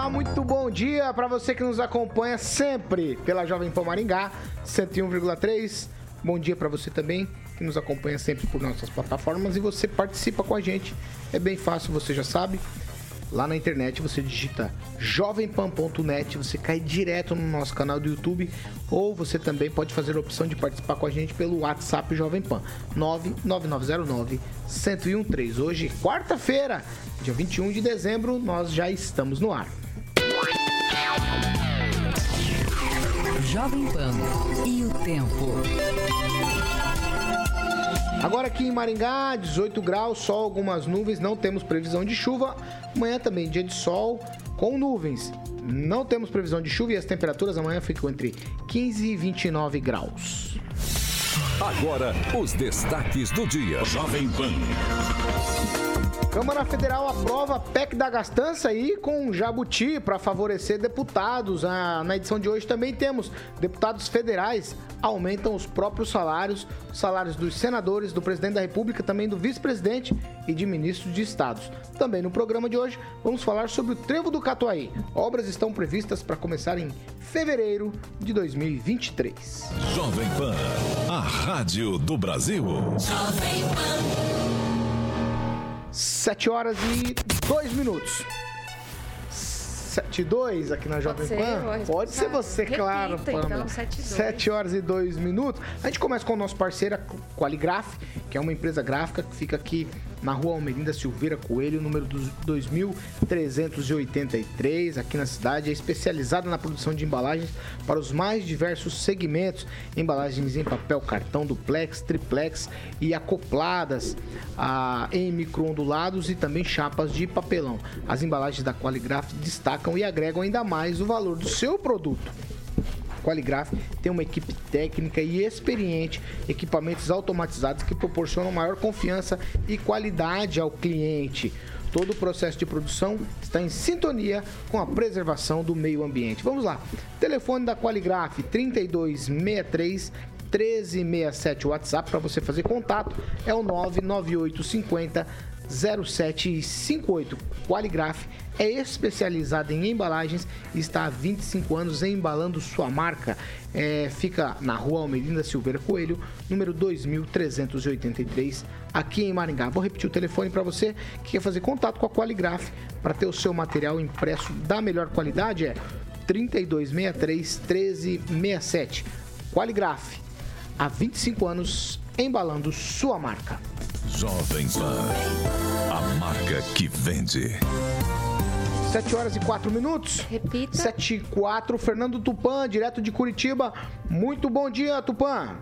Olá, muito bom dia para você que nos acompanha sempre pela Jovem Pan Maringá 101,3. Bom dia para você também que nos acompanha sempre por nossas plataformas e você participa com a gente. É bem fácil, você já sabe. Lá na internet você digita jovempan.net, você cai direto no nosso canal do YouTube ou você também pode fazer a opção de participar com a gente pelo WhatsApp Jovem Pan 99909 1013. Hoje, quarta-feira, dia 21 de dezembro, nós já estamos no ar. Jovem Pan e o tempo. Agora aqui em Maringá, 18 graus, sol, algumas nuvens, não temos previsão de chuva. Amanhã também dia de sol com nuvens. Não temos previsão de chuva e as temperaturas amanhã ficam entre 15 e 29 graus. Agora, os destaques do dia. Jovem Pan. Câmara Federal aprova PEC da gastança aí com Jabuti para favorecer deputados. Ah, na edição de hoje também temos deputados federais aumentam os próprios salários, os salários dos senadores, do presidente da República, também do vice-presidente e de ministros de estados. Também no programa de hoje vamos falar sobre o Trevo do Catuaí. Obras estão previstas para começar em fevereiro de 2023. Jovem Pan, a rádio do Brasil. Jovem Pan. 7 horas e 2 minutos. 7 e 2 aqui na Jovem Pan? Pode ser você, Repita, claro, Pamela. Então, 7, 7 horas e 2 minutos. A gente começa com o nosso parceiro, a Qualigraph, que é uma empresa gráfica que fica aqui na rua Almerinda Silveira Coelho, número 2383, aqui na cidade. É especializada na produção de embalagens para os mais diversos segmentos: embalagens em papel, cartão, duplex, triplex e acopladas a, em microondulados e também chapas de papelão. As embalagens da Qualigraph destacam e agregam ainda mais o valor do seu produto. Qualigraph tem uma equipe técnica e experiente, equipamentos automatizados que proporcionam maior confiança e qualidade ao cliente. Todo o processo de produção está em sintonia com a preservação do meio ambiente. Vamos lá. Telefone da Qualigraph 3263 1367 WhatsApp para você fazer contato é o 99850 0758. Qualigraph é especializada em embalagens e está há 25 anos embalando sua marca. É, fica na rua Almeida Silveira Coelho, número 2383, aqui em Maringá. Vou repetir o telefone para você que quer fazer contato com a Qualigraph para ter o seu material impresso da melhor qualidade. É 3263 1367. Qualigraph, há 25 anos embalando sua marca. Jovem Pan, a marca que vende. 7 horas e 4 minutos. Repita. 7 e 4. Fernando Tupan, direto de Curitiba. Muito bom dia, Tupan.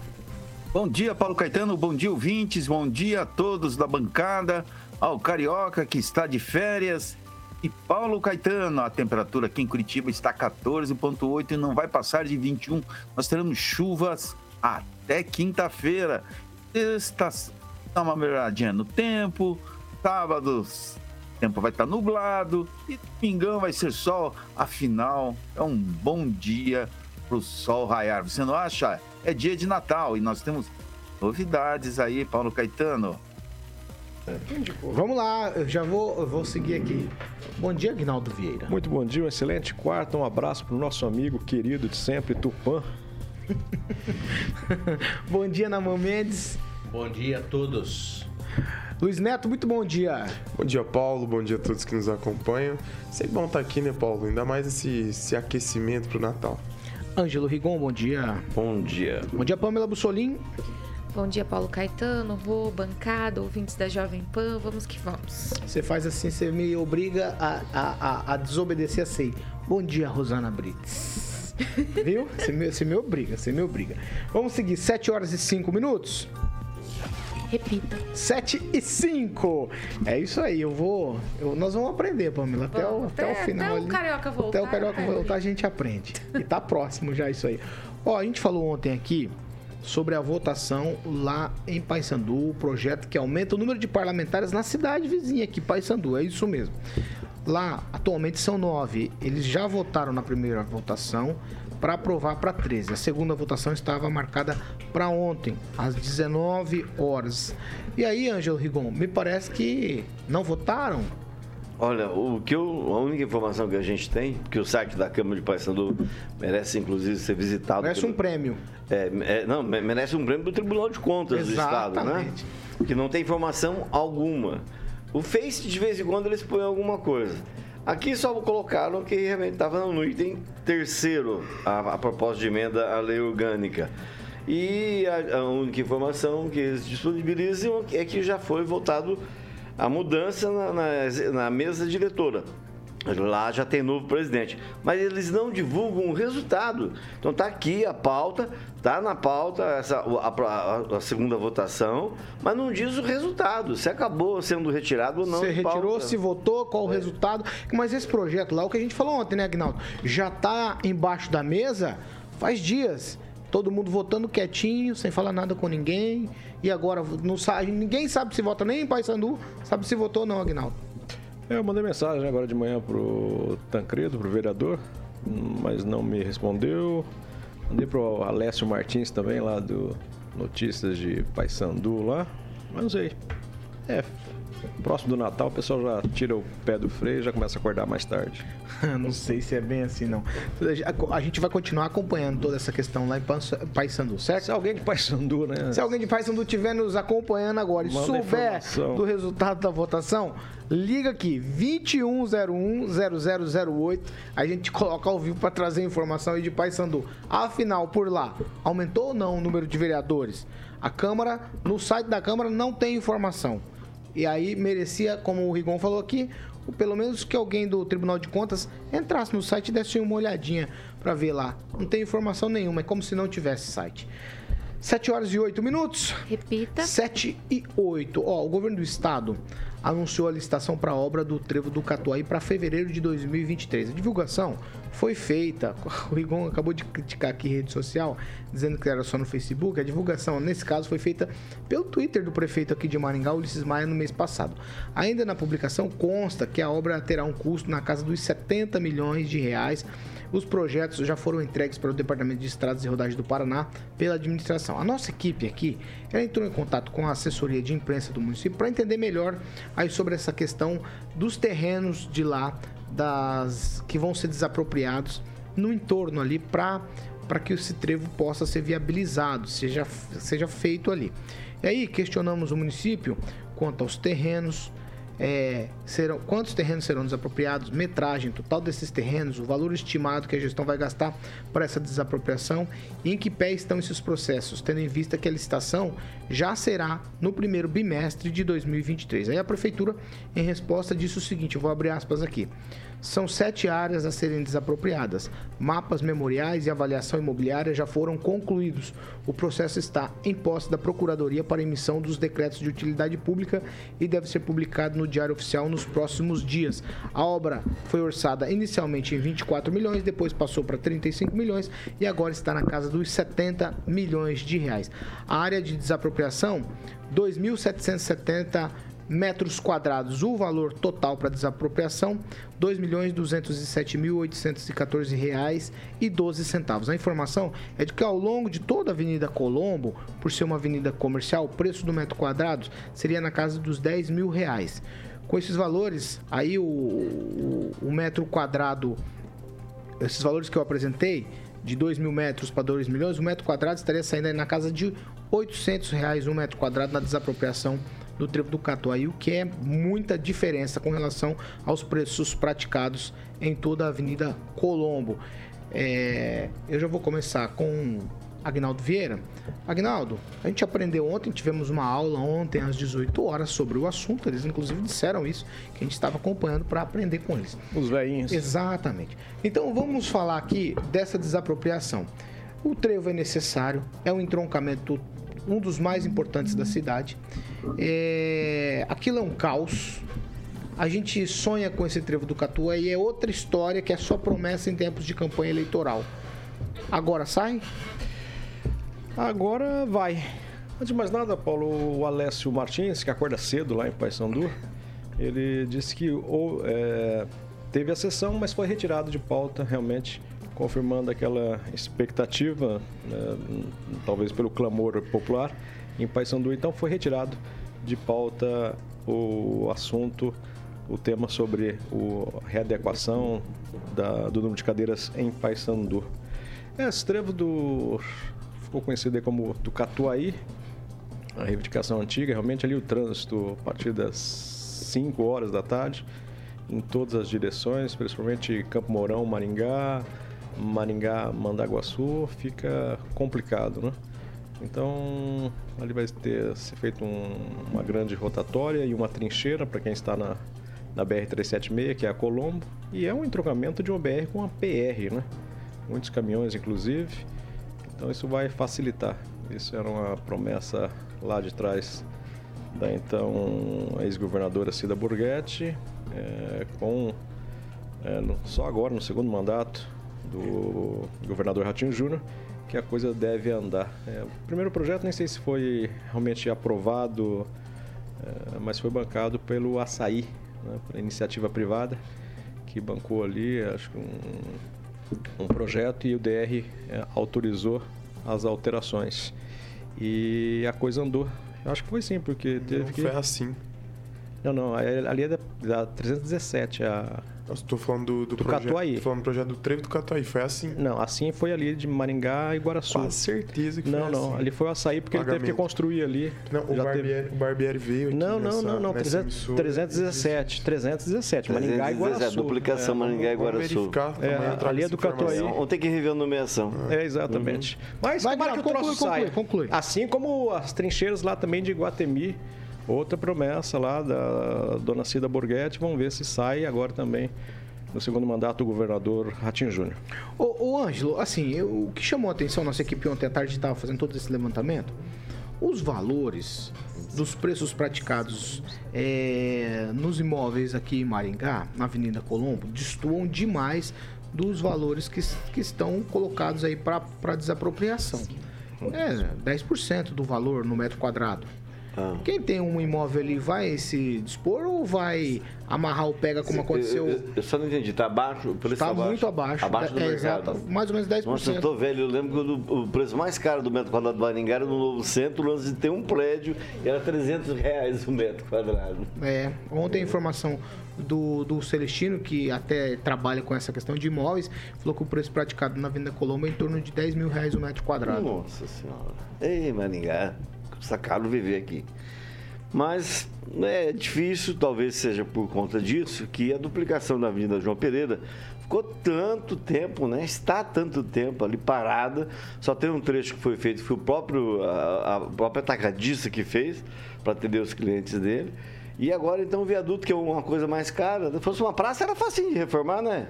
Bom dia, Paulo Caetano. Bom dia, ouvintes. Bom dia a todos da bancada. Ao Carioca, que está de férias. E Paulo Caetano, a temperatura aqui em Curitiba está 14,8 e não vai passar de 21. Nós teremos chuvas até quinta-feira. Está dá uma melhoradinha no tempo. Sábado, o tempo vai estar nublado. E domingão vai ser sol. Afinal, é um bom dia para o sol raiar. Você não acha? É dia de Natal e nós temos novidades aí, Paulo Caetano. Vamos lá, eu já vou, eu vou seguir aqui. Bom dia, Aguinaldo Vieira. Muito bom dia, um excelente quarto. Um abraço para o nosso amigo querido de sempre, Tupã. bom dia, Namã Mendes. Bom dia a todos. Luiz Neto, muito bom dia. Bom dia, Paulo. Bom dia a todos que nos acompanham. Sempre bom estar aqui, né, Paulo? Ainda mais esse, esse aquecimento para o Natal. Ângelo Rigon, bom dia. Bom dia. Bom dia, Pamela Bussolim. Bom dia, Paulo Caetano, Rô, bancada, ouvintes da Jovem Pan, vamos que vamos. Você faz assim, você me obriga a, a, a, a desobedecer a SEI. Bom dia, Rosana Brits. Viu? Você me, você me obriga, você me obriga. Vamos seguir, 7 horas e 5 minutos. Repita. 7 e 5. É isso aí, eu vou. eu- nós vamos aprender, Pamela. Até, o, Vamos, até, o até- final. até o ali. Carioca voltar, Até o Carioca vai. voltar, a gente aprende. E tá próximo já isso aí. Ó, a gente falou ontem aqui sobre a votação lá em Paysandu, o projeto que aumenta o número de parlamentares na cidade vizinha aqui, Paysandu. É isso mesmo. Lá, atualmente são nove. Eles já votaram na primeira votação para aprovar para 13. A segunda votação estava marcada para ontem, às 19 horas. E aí, Ângelo Rigon, me parece que não votaram? Olha, o que eu, a única informação que a gente tem, que o site da Câmara de Paysandu merece inclusive ser visitado. Parece pelo- um prêmio. É, é, não, me- merece um prêmio do Tribunal de Contas do Estado, né? Exatamente. Que não tem informação alguma. O Face, de vez em quando, eles põem alguma coisa. Aqui só colocaram que realmente estava no item terceiro, a, a proposta de emenda à lei orgânica. E a, a única informação que eles disponibilizam é que já foi votado a mudança na, na- na mesa diretora. Lá já tem novo presidente. Mas eles não divulgam o resultado. Então tá aqui a pauta, tá na pauta essa, a, a- a segunda votação, mas não diz o resultado. Se acabou sendo retirado ou não. De retirou, pauta. se votou, qual o resultado. Mas esse projeto lá, o que a gente falou ontem, né, Agnaldo? Já tá embaixo da mesa faz dias. Todo mundo votando quietinho, sem falar nada com ninguém. E agora não sabe, ninguém sabe se vota nem em Paysandu, sabe se votou ou não, Agnaldo. É, Eu mandei mensagem agora de manhã pro Tancredo, pro vereador, mas não me respondeu. Mandei pro Alessio Martins também, lá do Notícias de Paysandu lá, mas não sei. É, próximo do Natal o pessoal já tira o pé do freio e já começa a acordar mais tarde. não sei se é bem assim, não. A gente vai continuar acompanhando toda essa questão lá em Paysandu, certo? Se alguém de Paysandu, né? Se alguém de Paysandu estiver nos acompanhando agora e Manda souber informação. do resultado da votação, liga aqui, 2101-0008. A gente coloca ao vivo para trazer informação aí de Paysandu. Afinal, por lá, aumentou ou não o número de vereadores? A Câmara, no site da Câmara, não tem informação. E aí merecia, como o Rigon falou aqui, o- pelo menos que alguém do Tribunal de Contas entrasse no site e desse uma olhadinha para ver lá. Não tem informação nenhuma, é como se não tivesse site. 7 horas e 8 minutos. Repita. 7 e 8. Ó, o governo do estado anunciou a licitação para a obra do Trevo do Catuaí para fevereiro de 2023. A divulgação foi feita, o Rigon acabou de criticar aqui rede social, dizendo que era só no Facebook. A divulgação, nesse caso, foi feita pelo Twitter do prefeito aqui de Maringá, Ulisses Maia, no mês passado. Ainda na publicação consta que a obra terá um custo na casa dos 70 milhões de reais. Os projetos já foram entregues para o Departamento de Estradas e Rodagens do Paraná pela administração. A nossa equipe aqui, ela entrou em contato com a assessoria de imprensa do município para entender melhor aí sobre essa questão dos terrenos de lá, das que vão ser desapropriados no entorno ali para para que esse trevo possa ser viabilizado, seja, seja feito ali. E aí questionamos o município quanto aos terrenos, é, serão, quantos terrenos serão desapropriados, metragem total desses terrenos, o valor estimado que a gestão vai gastar para essa desapropriação e em que pé estão esses processos, tendo em vista que a licitação já será no primeiro bimestre de 2023. Aí a prefeitura, em resposta, disse o seguinte: eu vou abrir aspas aqui. São sete áreas a serem desapropriadas. Mapas memoriais e avaliação imobiliária já foram concluídos. O processo está em posse da Procuradoria para emissão dos decretos de utilidade pública e deve ser publicado no Diário Oficial nos próximos dias. A obra foi orçada inicialmente em 24 milhões, depois passou para 35 milhões e agora está na casa dos 70 milhões de reais. A área de desapropriação, 2.770 metros quadrados. O valor total para desapropriação, 2.207.814 reais e 12 centavos. A informação é de que ao longo de toda a Avenida Colombo, por ser uma avenida comercial, o preço do metro quadrado seria na casa dos 10 mil reais. Com esses valores, aí o, o, o metro quadrado, esses valores que eu apresentei, de 2 mil metros para 2 milhões, o metro quadrado estaria saindo na casa de 800 reais um metro quadrado na desapropriação do trevo do Catuaí, o que é muita diferença com relação aos preços praticados em toda a Avenida Colombo. É, eu já vou começar com Agnaldo Vieira. Agnaldo, a gente aprendeu ontem, tivemos uma aula ontem às 18 horas sobre o assunto. Eles inclusive disseram isso, que a gente estava acompanhando para aprender com eles. Os velhinhos. Exatamente. Então vamos falar aqui dessa desapropriação. O trevo é necessário, é um entroncamento, um dos mais importantes da cidade. É... Aquilo é um caos. A gente sonha com esse trevo do Catuá e é outra história que é só promessa em tempos de campanha eleitoral. Agora sai? Agora vai. Antes de mais nada, Paulo, o Alessio Martins, que acorda cedo lá em Paysandu, ele disse que ou, é, teve a sessão, mas foi retirado de pauta, realmente, confirmando aquela expectativa, né, talvez pelo clamor popular, em Paysandu. Então foi retirado de pauta o assunto, o tema sobre a readequação da, do número de cadeiras em Paysandu. É, esse trevo do ficou conhecido como do Catuaí, a reivindicação antiga, realmente ali o trânsito a partir das 5 horas da tarde, em todas as direções, principalmente Campo Mourão, Maringá, Maringá, Mandaguaçu, fica complicado, né? Então, ali vai ter ser feito um, uma grande rotatória e uma trincheira para quem está na, na BR-376, que é a Colombo, e é um entrocamento de uma BR com uma PR, né? Muitos caminhões, inclusive. Então isso vai facilitar. Isso era uma promessa lá de trás da então ex-governadora Cida Borghetti, é, com é, no, só agora no segundo mandato do governador Ratinho Júnior que a coisa deve andar. É, o primeiro projeto nem sei se foi realmente aprovado, é, mas foi bancado pelo Açaí, né, pela iniciativa privada, que bancou ali, acho que um um projeto e o DR é, autorizou as alterações. E a coisa andou. Eu acho que foi sim, porque teve Não que... foi assim. Não, não, ali é da, da 317, a Tô falando do, do, Do projeto. Catuaí. Tô falando do projeto do trevo do Catuaí. Foi assim. Não, assim foi ali de Maringá e Guaraçu. Quase certeza que Não, foi não, assim. ali foi o açaí porque ele teve que Pagamento. construir ali. Não, o Barbieri, o Barbieri veio aqui Não, não, nessa, não, não, nessa 300, emissora. 317, 317, Maringá e 317, Guaraçu. duplicação Maringá e Guaraçu. É, ali é do Catuaí. Vamos ter que rever a nomeação. É, exatamente. Mas Vai, tomara que o conclui, troço conclui, saia. conclui. Assim como as trincheiras lá também de Guatemi. Outra promessa lá da dona Cida Borghetti. Vamos ver se sai agora também no segundo mandato do governador Ratinho Júnior. Ô, ô Ângelo, assim, eu- o que chamou a atenção, nossa equipe ontem à tarde estava fazendo todo esse levantamento, os valores dos preços praticados é, nos imóveis aqui em Maringá, na Avenida Colombo, destoam demais dos valores que, que estão colocados aí para desapropriação. É, 10% do valor no metro quadrado. Ah. Quem tem um imóvel ali vai se dispor ou vai amarrar o pega como aconteceu? Eu, eu- eu só não entendi. Tá abaixo? O preço Está tá abaixo? muito abaixo. Abaixo do é, mercado. exato, mais ou menos 10%. Nossa, eu tô velho. Eu lembro que o, preço mais caro do metro quadrado do Maringá era no Novo Centro, lance de ter um prédio, e era 300 reais o metro quadrado. É, ontem a informação do, do Celestino, que até trabalha com essa questão de imóveis, falou que o preço praticado na Venda Colombo é em torno de 10 mil reais o metro quadrado. Nossa senhora. Ei, Maringá, caro viver aqui. Mas é difícil, talvez seja por conta disso, que a duplicação da Avenida João Pereira ficou tanto tempo, né? Está tanto tempo ali parada. Só tem um trecho que foi feito, foi o próprio, a, a própria atacadista que fez para atender os clientes dele. E agora, então, o viaduto, que é uma coisa mais cara. Se fosse uma praça, era facinho de reformar, né?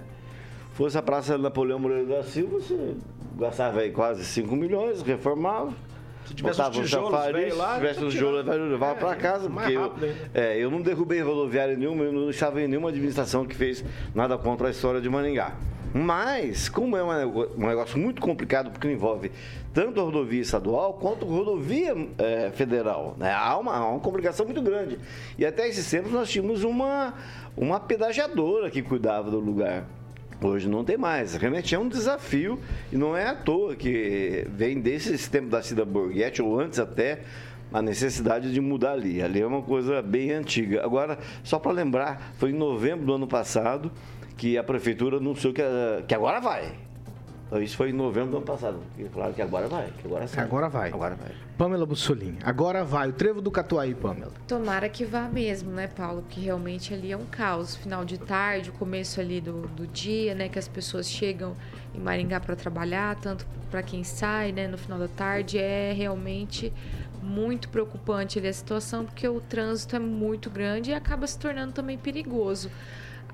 fosse a Praça Napoleão Moreira da Silva, você gastava aí quase 5 milhões, reformava. Se tivesse os tijolos velho lá, se tivesse os tijolos, velho, levava É, para casa. mais Porque eu, rápido ainda. é, eu não derrubei rodoviária nenhuma, eu não estava em nenhuma administração que fez nada contra a história de Maringá. Mas, como é um negócio muito complicado, porque envolve tanto a rodovia estadual quanto a rodovia eh, federal, né? há, uma, há uma complicação muito grande. E até esses tempos nós tínhamos uma, uma pedagiadora que cuidava do lugar. Hoje não tem mais. Realmente é um desafio e não é à toa que vem desses tempos da Cida Borghetti, ou antes até, a necessidade de mudar ali. Ali é uma coisa bem antiga. Agora, só para lembrar, foi em novembro do ano passado que a prefeitura anunciou que, a- que agora vai. Então, isso foi em novembro do ano passado. E falaram que agora vai, que agora sai. Agora vai. Agora vai. Pamela Bussolini. Agora vai. O trevo do Catuaí, Pamela. Tomara que vá mesmo, né, Paulo? Porque realmente ali é um caos. Final de tarde, o começo ali do, do dia, né? Que as pessoas chegam em Maringá para trabalhar, tanto para quem sai, né, no final da tarde. É realmente muito preocupante ali a situação, porque o trânsito é muito grande e acaba se tornando também perigoso.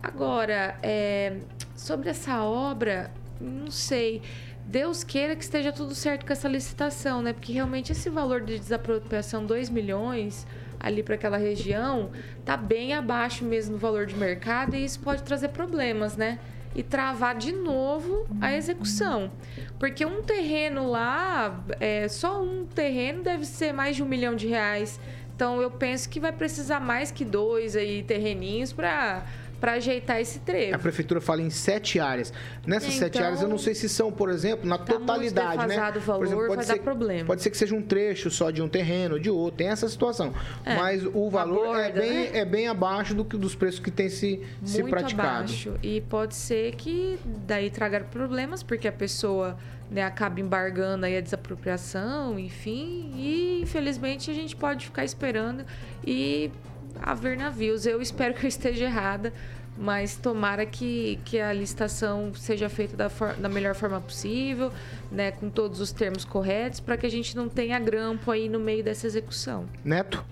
Agora, é, sobre essa obra, não sei. Deus queira que esteja tudo certo com essa licitação, né? Porque realmente esse valor de desapropriação, 2 milhões ali para aquela região, tá bem abaixo mesmo do valor de mercado e isso pode trazer problemas, né? E travar de novo a execução. Porque um terreno lá, é, só um terreno deve ser mais de um milhão de reais. Então eu penso que vai precisar mais que dois aí terreninhos para para ajeitar esse trevo. A prefeitura fala em sete áreas. Nessas Então, sete áreas, eu não sei se são, por exemplo, na tá totalidade, né? o valor, vai dar problema. Pode ser que seja um trecho só de um terreno, de outro. Tem essa situação. É, Mas o valor é, borda, bem, né? é bem abaixo do que dos preços que tem se, se muito praticado. abaixo. E pode ser que daí traga problemas, porque a pessoa né, acaba embargando aí a desapropriação, enfim. E infelizmente a gente pode ficar esperando e haver navios. Eu espero que eu esteja errada, mas tomara que, que a licitação seja feita da, for- da melhor forma possível, né, com todos os termos corretos, para que a gente não tenha grampo aí no meio dessa execução. Neto?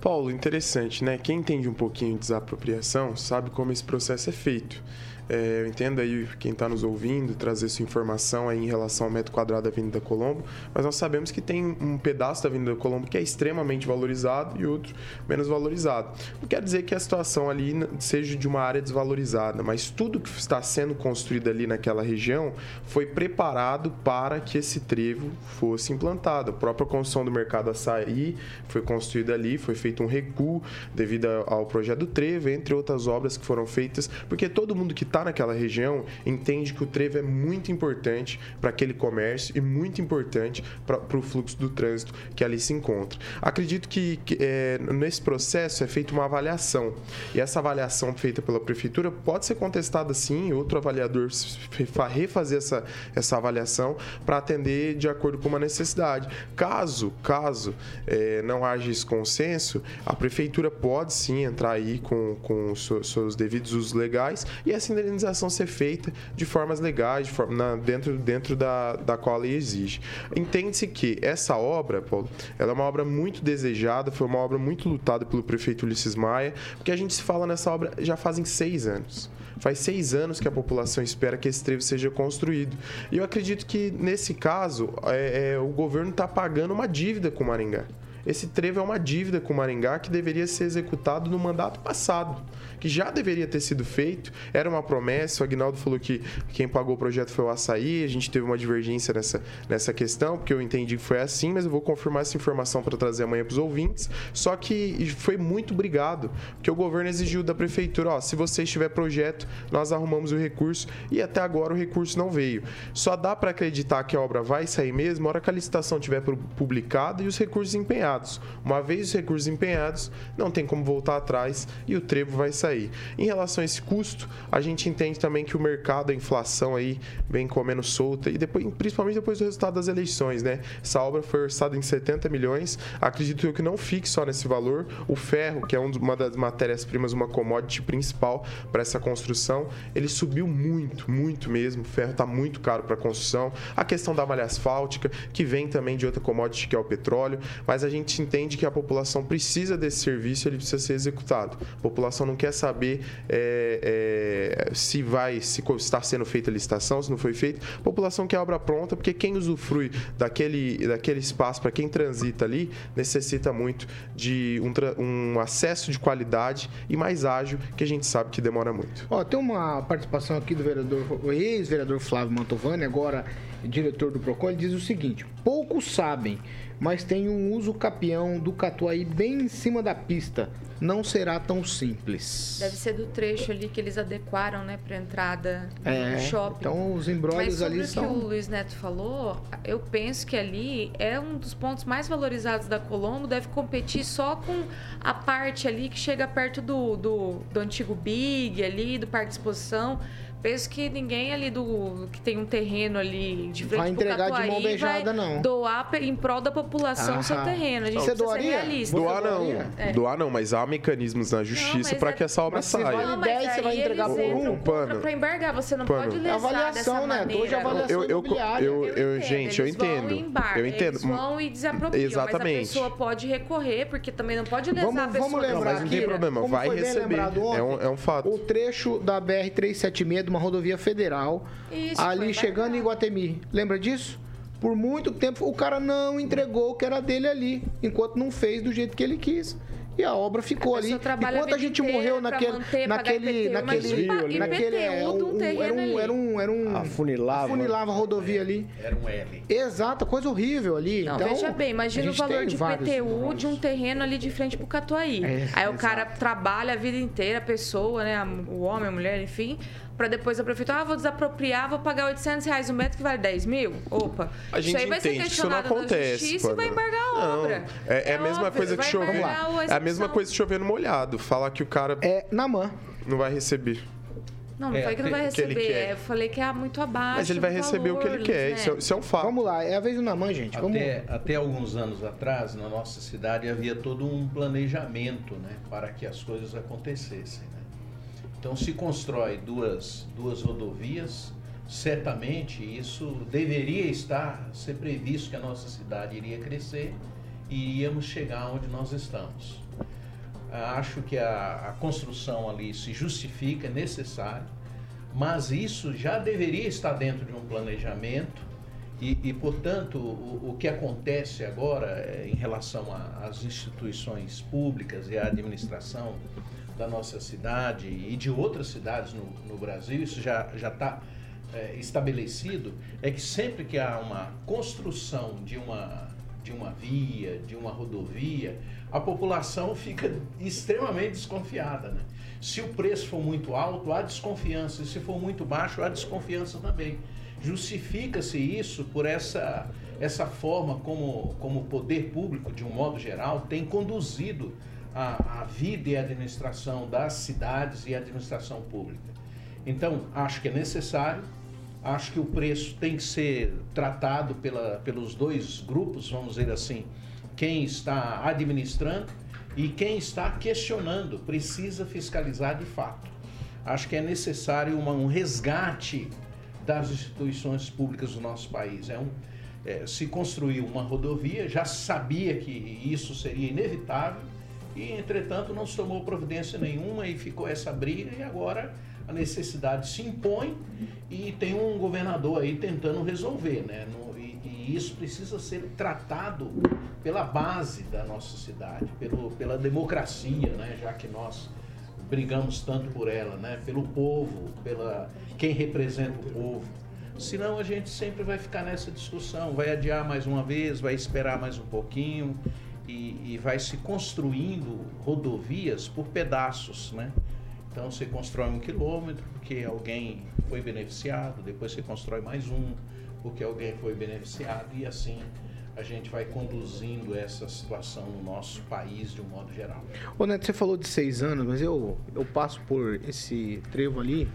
Paulo, interessante, né? Quem entende um pouquinho de desapropriação sabe como esse processo é feito. É, eu entendo aí quem está nos ouvindo trazer sua informação aí em relação ao metro quadrado da Avenida Colombo, mas nós sabemos que tem um pedaço da Avenida Colombo que é extremamente valorizado e outro menos valorizado. Não quer dizer que a situação ali seja de uma área desvalorizada, mas tudo que está sendo construído ali naquela região foi preparado para que esse trevo fosse implantado. A própria construção do mercado açaí foi construída ali, foi feito um recuo devido ao projeto do trevo, entre outras obras que foram feitas, porque todo mundo que está naquela região entende que o trevo é muito importante para aquele comércio e muito importante para o fluxo do trânsito que ali se encontra. Acredito que, que, é, nesse processo é feita uma avaliação e essa avaliação feita pela prefeitura pode ser contestada sim, outro avaliador fa- refazer essa, essa avaliação para atender de acordo com uma necessidade. Caso, caso é, não haja esse consenso, a prefeitura pode sim entrar aí com, com seus- devidos usos legais e essa indenização ser feita de formas legais, de forma, na- dentro, dentro da, da qual a lei exige. Entende-se que essa obra, Paulo, ela é uma obra muito desejada, foi uma obra muito lutada pelo prefeito Ulisses Maia, porque a gente se fala nessa obra já fazem seis anos. Faz seis anos que a população espera que esse trevo seja construído. E eu acredito que, nesse caso, é, é, o governo está pagando uma dívida com Maringá. Esse trevo é uma dívida com Maringá que deveria ser executado no mandato passado, que já deveria ter sido feito. Era uma promessa. O Agnaldo falou que quem pagou o projeto foi o Açaí. A gente teve uma divergência nessa, nessa questão, porque eu entendi que foi assim, mas eu vou confirmar essa informação para trazer amanhã para os ouvintes. Só que foi muito obrigado, porque o governo exigiu da prefeitura: ó, se você tiver projeto, nós arrumamos o recurso e até agora o recurso não veio. Só dá para acreditar que a obra vai sair mesmo na hora que a licitação estiver pu- publicada e os recursos empenhados. Uma vez os recursos empenhados, não tem como voltar atrás e o trevo vai sair. Em relação a esse custo, a gente entende também que o mercado, a inflação aí vem comendo solta e depois, principalmente depois do resultado das eleições, né? Essa obra foi orçada em 70 milhões. Acredito eu que não fique só nesse valor. O ferro, que é um uma das matérias-primas, uma commodity principal para essa construção, ele subiu muito, muito mesmo. O ferro está muito caro para construção. A questão da malha asfáltica, que vem também de outra commodity que é o petróleo, mas a gente entende que a população precisa desse serviço, ele precisa ser executado. A população não quer saber é, é, se vai, se está sendo feita a licitação, se não foi feita. População quer a obra pronta, porque quem usufrui daquele, daquele espaço, para quem transita ali, necessita muito de um, um acesso de qualidade e mais ágil, que a gente sabe que demora muito. Ó, tem uma participação aqui do vereador, ex-vereador Flávio Mantovani, agora diretor do Procon, ele diz o seguinte: poucos sabem, mas tem um uso capião do Catuaí bem em cima da pista. Não será tão simples. Deve ser do trecho ali que eles adequaram, né, para entrada É, no shopping. então os Mas embrólios sobre ali o que são. o Luiz Neto falou, eu penso que ali é um dos pontos mais valorizados da Colombo, deve competir só com a parte ali que chega perto do, do, do antigo Big ali, do Parque de Exposição, Penso que ninguém ali do que tem um terreno ali de frente Vai pro entregar de Catuaí mão beijada, vai não. doar em prol da população o seu Ah. terreno. A gente Você doaria? ser realista. Doar não. É. Doar não, mas há mecanismos na justiça para é- que essa obra mas se saia. vale- Não, mas 10, você vai entregar por um? Pano. pra embargar. Você não Pano. pode lesar avaliação, dessa né? maneira. Hoje a avaliação Eu- eu- imobiliária. eu- eu- gente, eu entendo. Eu entendo. Eles vão e desapropriam. Exatamente. Mas a pessoa pode recorrer, porque também não pode lesar Vamos- a pessoa. vamos lembrar Mas não aqui, tem problema, vai receber. É um, é um fato. O trecho da BR-376 de uma rodovia federal, Isso, ali chegando em embargado. Iguatemi. Lembra disso? Por muito tempo o cara não entregou o que era dele ali, enquanto não fez do jeito que ele quis. E a obra ficou A ali. Enquanto a vida gente morreu naquele. manter, naquele. IPTU. naquele. Ali. naquele é, um um- terreno era um, era um. Era um. Afunilava. Afunilava a rodovia ali. Era um L. Exato, coisa horrível ali. Não, então, veja bem, a imagina o valor de PTU de um terreno ali de frente pro Catuaí. É, Aí o exato. cara trabalha a vida inteira, a pessoa, né? a- O homem, a mulher, enfim, pra depois a prefeitura, ah, vou desapropriar, vou pagar 800 reais um metro que vale 10 mil? Opa. A gente isso aí vai ser entende que isso não questionado na acontece. justiça e vai embargar a Não, obra. É, é a mesma óbvio, coisa que chover. É a mesma coisa que chover no molhado. Falar que o cara É na mão. não vai receber. Não, não É, falei que não vai que receber. quer. Eu falei que é muito abaixo. Mas ele vai receber o que ele valor, quer. né? Isso, é, isso é um fato. Vamos lá, é a vez do Namã, gente. Vamos. Até, até alguns anos atrás, na nossa cidade, havia todo um planejamento né, para que as coisas acontecessem. Então, se constrói duas, duas rodovias, certamente isso deveria estar, ser previsto que a nossa cidade iria crescer e iríamos chegar onde nós estamos. Acho que a, a construção ali se justifica, é necessário, mas isso já deveria estar dentro de um planejamento e, e, portanto, o, o que acontece agora eh, em relação às instituições públicas e à administração da nossa cidade e de outras cidades no, no Brasil, isso já está estabelecido, é que sempre que há uma construção de uma, de uma via, de uma rodovia, a população fica extremamente desconfiada. Né? Se o preço for muito alto, há desconfiança, e se for muito baixo, há desconfiança também. Justifica-se isso por essa, essa forma como, como o poder público, de um modo geral, tem conduzido a, a vida e a administração das cidades e a administração pública. Então, acho que é necessário, acho que o preço tem que ser tratado pela, pelos dois grupos, vamos dizer assim, quem está administrando e quem está questionando, precisa fiscalizar de fato. Acho que é necessário uma- um resgate das instituições públicas do nosso país. É um, é, se construiu uma rodovia, já sabia que isso seria inevitável e, entretanto, não se tomou providência nenhuma e ficou essa briga e agora a necessidade se impõe e tem um governador aí tentando resolver, né? No- e, e isso precisa ser tratado pela base da nossa cidade, pelo, pela democracia, né? Já que nós brigamos tanto por ela, né? Pelo povo, pela quem representa o povo. Senão a gente sempre vai ficar nessa discussão, vai adiar mais uma vez, vai esperar mais um pouquinho e, e vai se construindo rodovias por pedaços, né? Então você constrói um quilômetro porque alguém foi beneficiado, depois você constrói mais um porque alguém foi beneficiado e assim a gente vai conduzindo essa situação no nosso país de um modo geral. Ô Neto, você falou de seis anos, mas eu, eu passo por esse trevo ali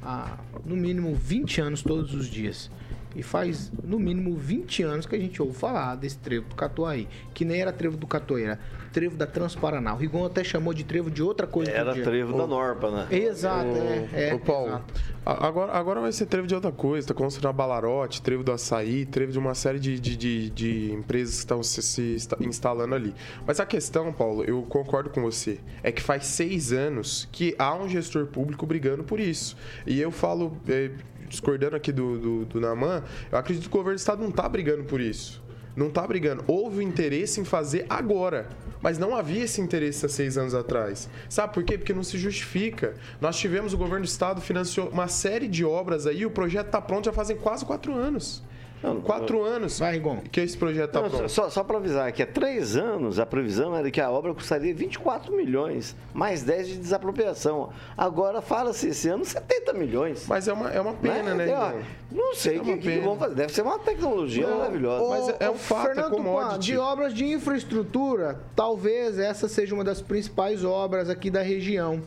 há no mínimo 20 anos todos os dias. E faz no mínimo 20 anos que a gente ouve falar desse trevo do Catuaí. Que nem era trevo do Catuaí, era trevo da Transparaná. O Rigon até chamou de trevo de outra coisa. Era trevo da Norpa, né? Exato, é. é Ô, Paulo, exato. agora, agora vai ser trevo de outra coisa. Tá construindo a Balarote, trevo do Açaí, trevo de uma série de, de, de, de empresas que estão se, se insta- instalando ali. Mas a questão, Paulo, eu concordo com você, é que faz seis anos que há um gestor público brigando por isso. E eu falo, eh, discordando aqui do, do, do Naman, eu acredito que o governo do estado não está brigando por isso. Não está brigando. Houve interesse em fazer agora. Mas não havia esse interesse há seis anos atrás. Sabe por quê? Porque não se justifica. Nós tivemos, o governo do estado financiou uma série de obras aí, o projeto está pronto já fazem quase quatro anos. Não, Quatro anos Vai, Rigon. que esse projeto está Não, pronto. só só para avisar que há três anos a previsão era que a obra custaria 24 milhões, mais 10 de desapropriação. Agora fala-se esse ano 70 milhões. Mas é uma, é uma pena, né, Ó, Igor? Não sei É o uma que, que vão fazer. Deve ser uma tecnologia maravilhosa. Mas é- é um fato, é Fernando Tupan, commodity. de obras de infraestrutura, talvez essa seja uma das principais obras aqui da região.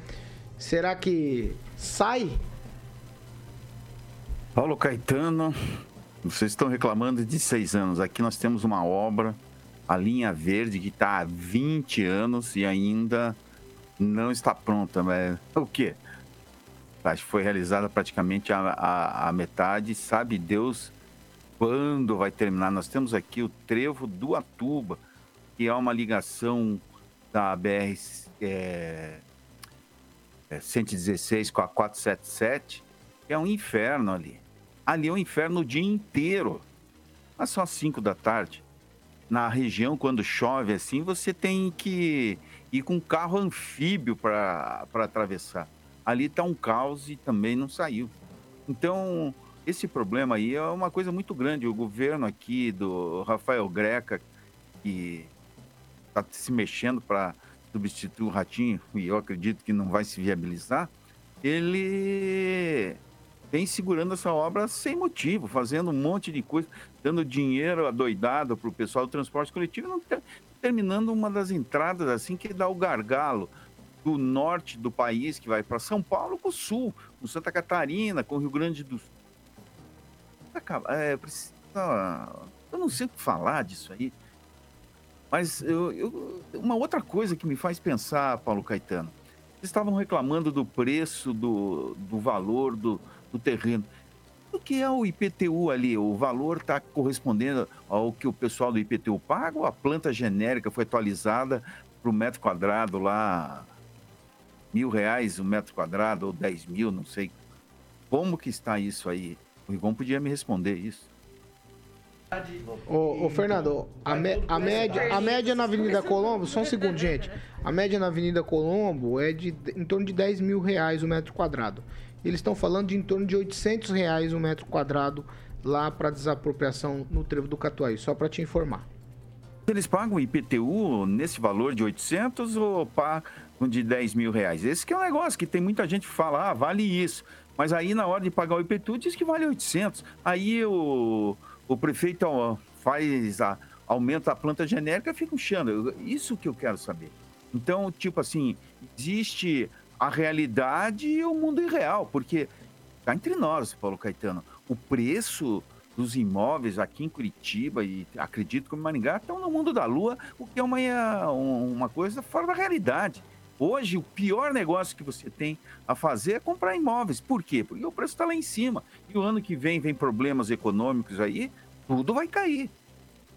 Será que sai Paulo Caetano, vocês estão reclamando de seis anos. Aqui nós temos uma obra, a linha verde, que está há 20 anos e ainda não está pronta. Mas o quê? Acho que foi realizada praticamente a, a, a metade. Sabe Deus quando vai terminar? Nós temos aqui o trevo do Atuba, que é uma ligação da BR é, é, 116 com a 477, que é um inferno ali. Ali é um inferno o dia inteiro. Mas só 5 da tarde. Na região, quando chove assim, você tem que ir com um carro anfíbio para atravessar. Ali está um caos e também não saiu. Então, esse problema aí é uma coisa muito grande. O governo aqui do Rafael Greca, que está se mexendo para substituir o Ratinho, e eu acredito que não vai se viabilizar, ele vem segurando essa obra sem motivo, fazendo um monte de coisa, dando dinheiro adoidado para o pessoal do transporte coletivo, não ter, terminando uma das entradas assim que dá o gargalo do norte do país, que vai para São Paulo, com o sul, com Santa Catarina, com Rio Grande do Sul. É, precisa, eu não sei o que falar disso aí, mas eu, eu, uma outra coisa que me faz pensar, Paulo Caetano, vocês estavam reclamando do preço, do, do valor do, do terreno. O que é o IPTU ali? O valor está correspondendo ao que o pessoal do IPTU paga ou a planta genérica foi atualizada para o metro quadrado lá, mil reais o metro quadrado ou dez mil, não sei. Como que está isso aí? O Rigon podia me responder isso. Ô, ô Fernando, a, me, a, média, a média na Avenida Colombo, só um segundo, gente. A média na Avenida Colombo é de em torno de 10 mil reais o metro quadrado. Eles estão falando de em torno de 800 reais o metro quadrado lá para desapropriação no trevo do Catuaí, só para te informar. Eles pagam IPTU nesse valor de 800 ou pagam de 10 mil reais? Esse que é um negócio que tem muita gente que fala, ah, vale isso. Mas aí na hora de pagar o IPTU diz que vale 800. Aí o, o prefeito faz a, aumenta a planta genérica, fica inchando. Isso que eu quero saber. Então, tipo assim, existe a realidade e o mundo irreal, porque cá entre nós, Paulo Caetano, o preço dos imóveis aqui em Curitiba e acredito que em Maringá estão no mundo da lua, o que é uma, uma coisa fora da realidade. Hoje, o pior negócio que você tem a fazer é comprar imóveis. Por quê? Porque o preço está lá em cima. E o ano que vem vem problemas econômicos aí, tudo vai cair.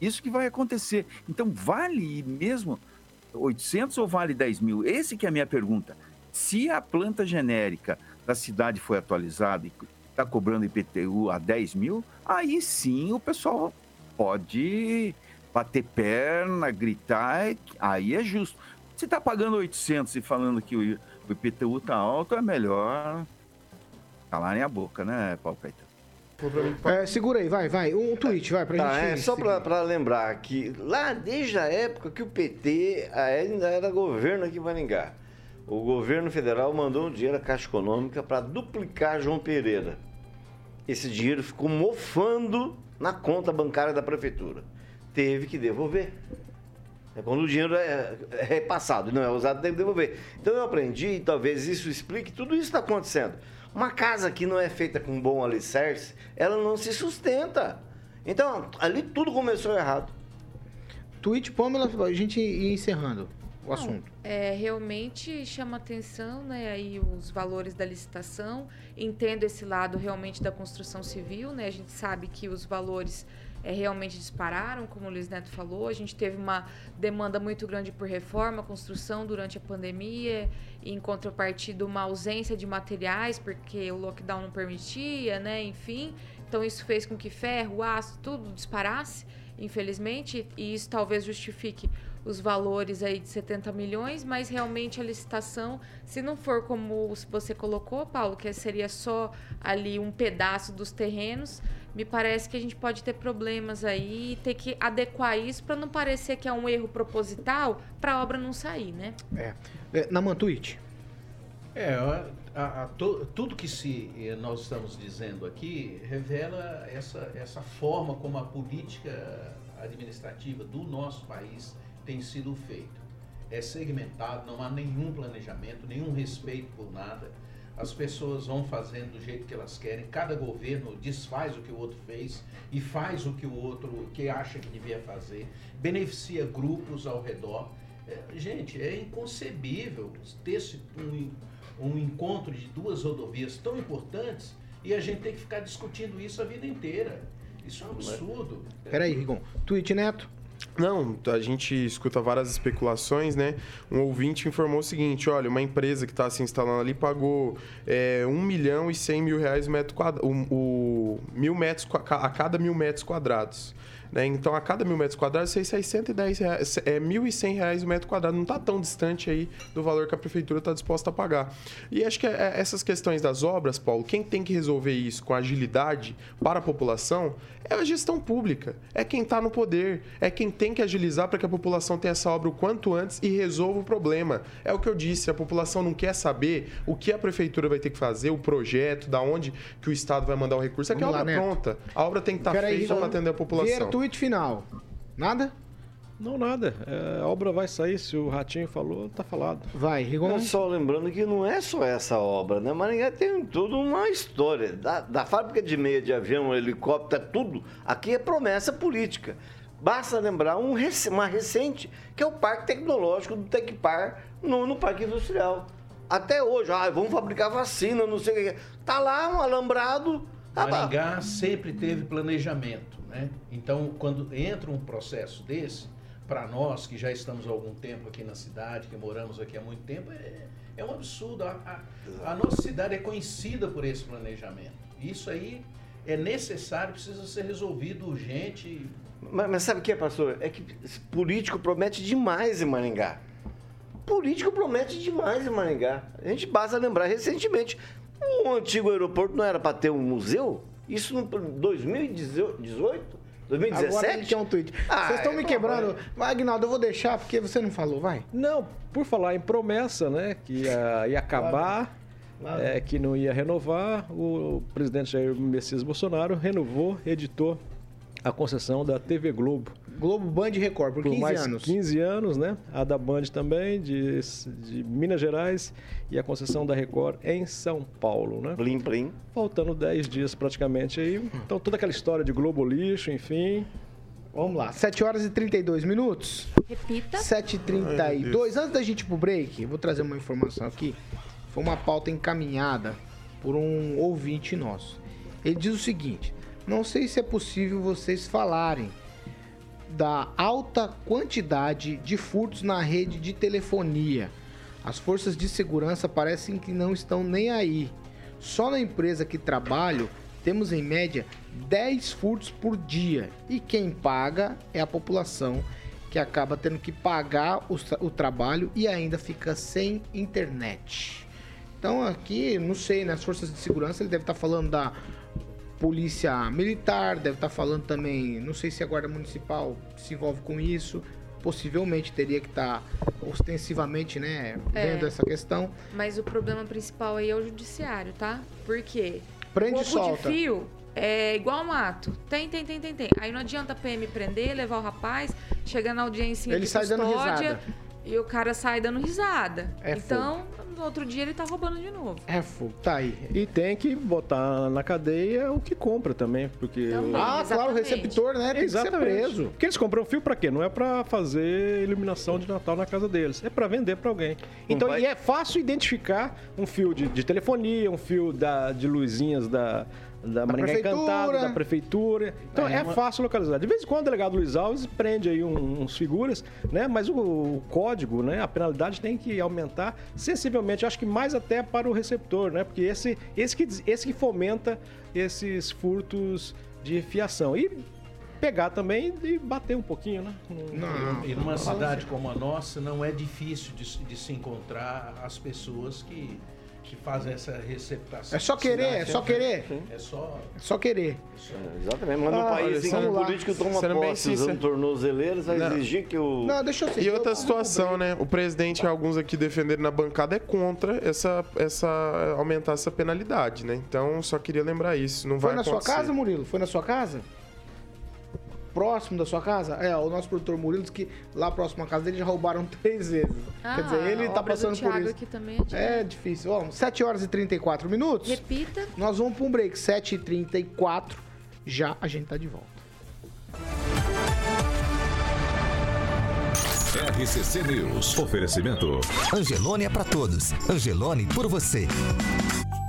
Isso que vai acontecer. Então, vale mesmo 800 ou vale 10 mil? Esse que é a minha pergunta. Se a planta genérica da cidade foi atualizada e está cobrando IPTU a 10 mil, aí sim o pessoal pode bater perna, gritar, aí é justo. Se está pagando 800 e falando que o, IPTU está alto, é melhor calarem a boca, né, Paulo Caetano? É, segura aí, vai, vai. Um tweet, vai, pra tá, gente. É, só para lembrar que lá desde a época que o PT ainda era governo aqui em Maringá, o governo federal mandou um dinheiro à Caixa Econômica para duplicar João Pereira. Esse dinheiro ficou mofando na conta bancária da prefeitura. Teve que devolver. É quando o dinheiro é, é repassado, não é usado, tem que devolver. Então eu aprendi, e talvez isso explique, tudo isso está acontecendo. Uma casa que não é feita com bom alicerce, ela não se sustenta. Então, ali tudo começou errado. Tweet Pamela, a gente ir encerrando o Não, assunto. É, realmente chama atenção, né, aí os valores da licitação. Entendo esse lado realmente da construção civil, né? A gente sabe que os valores é, realmente dispararam, como o Luiz Neto falou. A gente teve uma demanda muito grande por reforma, construção durante a pandemia, em contrapartida uma ausência de materiais, porque o lockdown não permitia, né? Enfim, então isso fez com que ferro, aço, tudo disparasse, infelizmente, e isso talvez justifique os valores aí de 70 milhões, mas realmente a licitação, se não for como você colocou, Paulo, que seria só ali um pedaço dos terrenos, me parece que a gente pode ter problemas aí e ter que adequar isso para não parecer que é um erro proposital para a obra não sair, né? É. é na Mantuit. É, a, a, to, tudo que se, eh, nós estamos dizendo aqui revela essa, essa forma como a política administrativa do nosso país tem sido feito. É segmentado, não há nenhum planejamento, nenhum respeito por nada. as pessoas vão fazendo do jeito que elas querem, cada governo desfaz o que o outro fez e faz o que o outro que acha que devia fazer, beneficia grupos ao redor. É, gente, é inconcebível ter um, um encontro de duas rodovias tão importantes e a gente tem que ficar discutindo isso a vida inteira. Isso é um absurdo. Peraí, Rigon. Tweet Neto. Não, a gente escuta várias especulações, né? Um ouvinte informou o seguinte: olha, uma empresa que está se instalando ali pagou é, 1 milhão e 100 mil reais metro quadrado, o, o, mil metros a cada mil metros quadrados. Né? Então, a cada mil metros quadrados, seis- 610 reais, é 1.100 reais o metro quadrado. Não está tão distante aí do valor que a prefeitura está disposta a pagar. E acho que é, essas questões das obras, Paulo, quem tem que resolver isso com agilidade para a população é a gestão pública. É quem está no poder. É quem tem que agilizar para que a população tenha essa obra o quanto antes e resolva o problema. É o que eu disse, a população não quer saber o que a prefeitura vai ter que fazer, o projeto, da onde que o Estado vai mandar o recurso. É que a Vamos lá, obra Neto. pronta. A obra tem que estar Peraí, feita para atender a população. Vieira, tweet final. Nada? Não, nada. É, a obra vai sair, se o Ratinho falou, tá falado. Vai, Rigon. Não, só lembrando que não é só essa obra, né? Maringá tem toda uma história. Da, da fábrica de meia de avião, helicóptero, tudo. Aqui é promessa política. Basta lembrar um, rec- uma recente, que é o Parque Tecnológico do Tecpar no, no Parque Industrial. Até hoje, ah, vamos fabricar vacina, não sei o que. Tá lá um alambrado. Tá lá. Maringá sempre teve planejamento, né? Então, quando entra um processo desse, para nós que já estamos há algum tempo aqui na cidade, que moramos aqui há muito tempo, é, é um absurdo. A, a- a nossa cidade é conhecida por esse planejamento. Isso aí é necessário, precisa ser resolvido urgente. Mas, mas sabe o que é, pastor? É que político promete demais em Maringá. Político promete demais em Maringá. A gente basta lembrar recentemente, o antigo aeroporto não era para ter um museu? Isso no 2018? 2017? Agora a gente quer um tweet. Ah, Vocês estão é me quebrando. Vai, Agnaldo, eu vou deixar porque você não falou, vai. Não, por falar em promessa, né, que ia, ia acabar, é, que não ia renovar, o presidente Jair Messias Bolsonaro renovou, editou a concessão da TV Globo. Globo Band e Record, por, Por 15 mais anos. 15 anos, né? A da Band também, de, de Minas Gerais, e a concessão da Record em São Paulo, né? Plim, plim. Faltando 10 dias praticamente aí. Então toda aquela história de Globo Lixo, enfim. Vamos lá, 7 horas e 32 minutos. Repita. 7h32. Antes da gente ir pro break, eu vou trazer uma informação aqui. Foi uma pauta encaminhada por um ouvinte nosso. Ele diz o seguinte: não sei se é possível vocês falarem da alta quantidade de furtos na rede de telefonia. As forças de segurança parecem que não estão nem aí. Só na empresa que trabalho temos em média 10 furtos por dia e quem paga é a população que acaba tendo que pagar o, o trabalho e ainda fica sem internet. Então aqui, não sei, nas forças de segurança ele deve estar falando da polícia militar, deve estar falando também, não sei se a guarda municipal se envolve com isso, possivelmente teria que estar ostensivamente, né, É. vendo essa questão. Mas o problema principal aí é o judiciário, tá? Por quê? Prende Corpo solta. de fio é igual mato. Tem, tem, tem, tem, tem. Aí não adianta a PM prender, levar o rapaz, chegar na audiência Ele sai dando custódia, risada. E o cara sai dando risada. É então, no outro dia ele tá roubando de novo. É fogo, tá aí. E tem que botar na cadeia o que compra também, porque... Também. Ah, claro, o Exatamente. receptor, né, tem que ser preso. Porque eles compram fio pra quê? Não é pra fazer iluminação de Natal na casa deles. É pra vender pra alguém. Então, vai- e é fácil identificar um fio de, de telefonia, um fio da, de luzinhas da, da, Maringá prefeitura. Encantada, da prefeitura. Então É é, uma- fácil localizar. De vez em quando o delegado Luiz Alves prende aí um- uns figuras, né? Mas o, o código, né? A penalidade tem que aumentar sensivelmente. Acho que mais até para o receptor, né? Porque esse, esse, que, esse que fomenta esses furtos de fiação. E pegar também e bater um pouquinho, né? Não, E numa cidade assim. como a nossa, não é difícil de, de se encontrar as pessoas que, que fazem essa receptação. É só querer, é só querer. É só. É só querer. É, exatamente. Mas no Ah, país olha, em que o político toma Sendo posse usando vai Não. exigir que o... Não, deixa eu ser. E outra situação, né? O presidente e alguns aqui defenderam na bancada é contra essa, essa aumentar essa penalidade, né? Então, só queria lembrar isso. Não Foi vai na sua acontecer. casa, Murilo? Foi na sua casa? Próximo da sua casa? É, o nosso produtor Murilo disse que lá próximo à casa dele já roubaram três vezes. Ah, Quer dizer, ele a tá passando do por isso. aqui também é de... É difícil. Ó, 7 horas e 34 minutos. Repita. Nós vamos para um break, 7h34. Já a gente tá de volta. RCC News. Oferecimento. Angelone é pra todos. Angelone por você.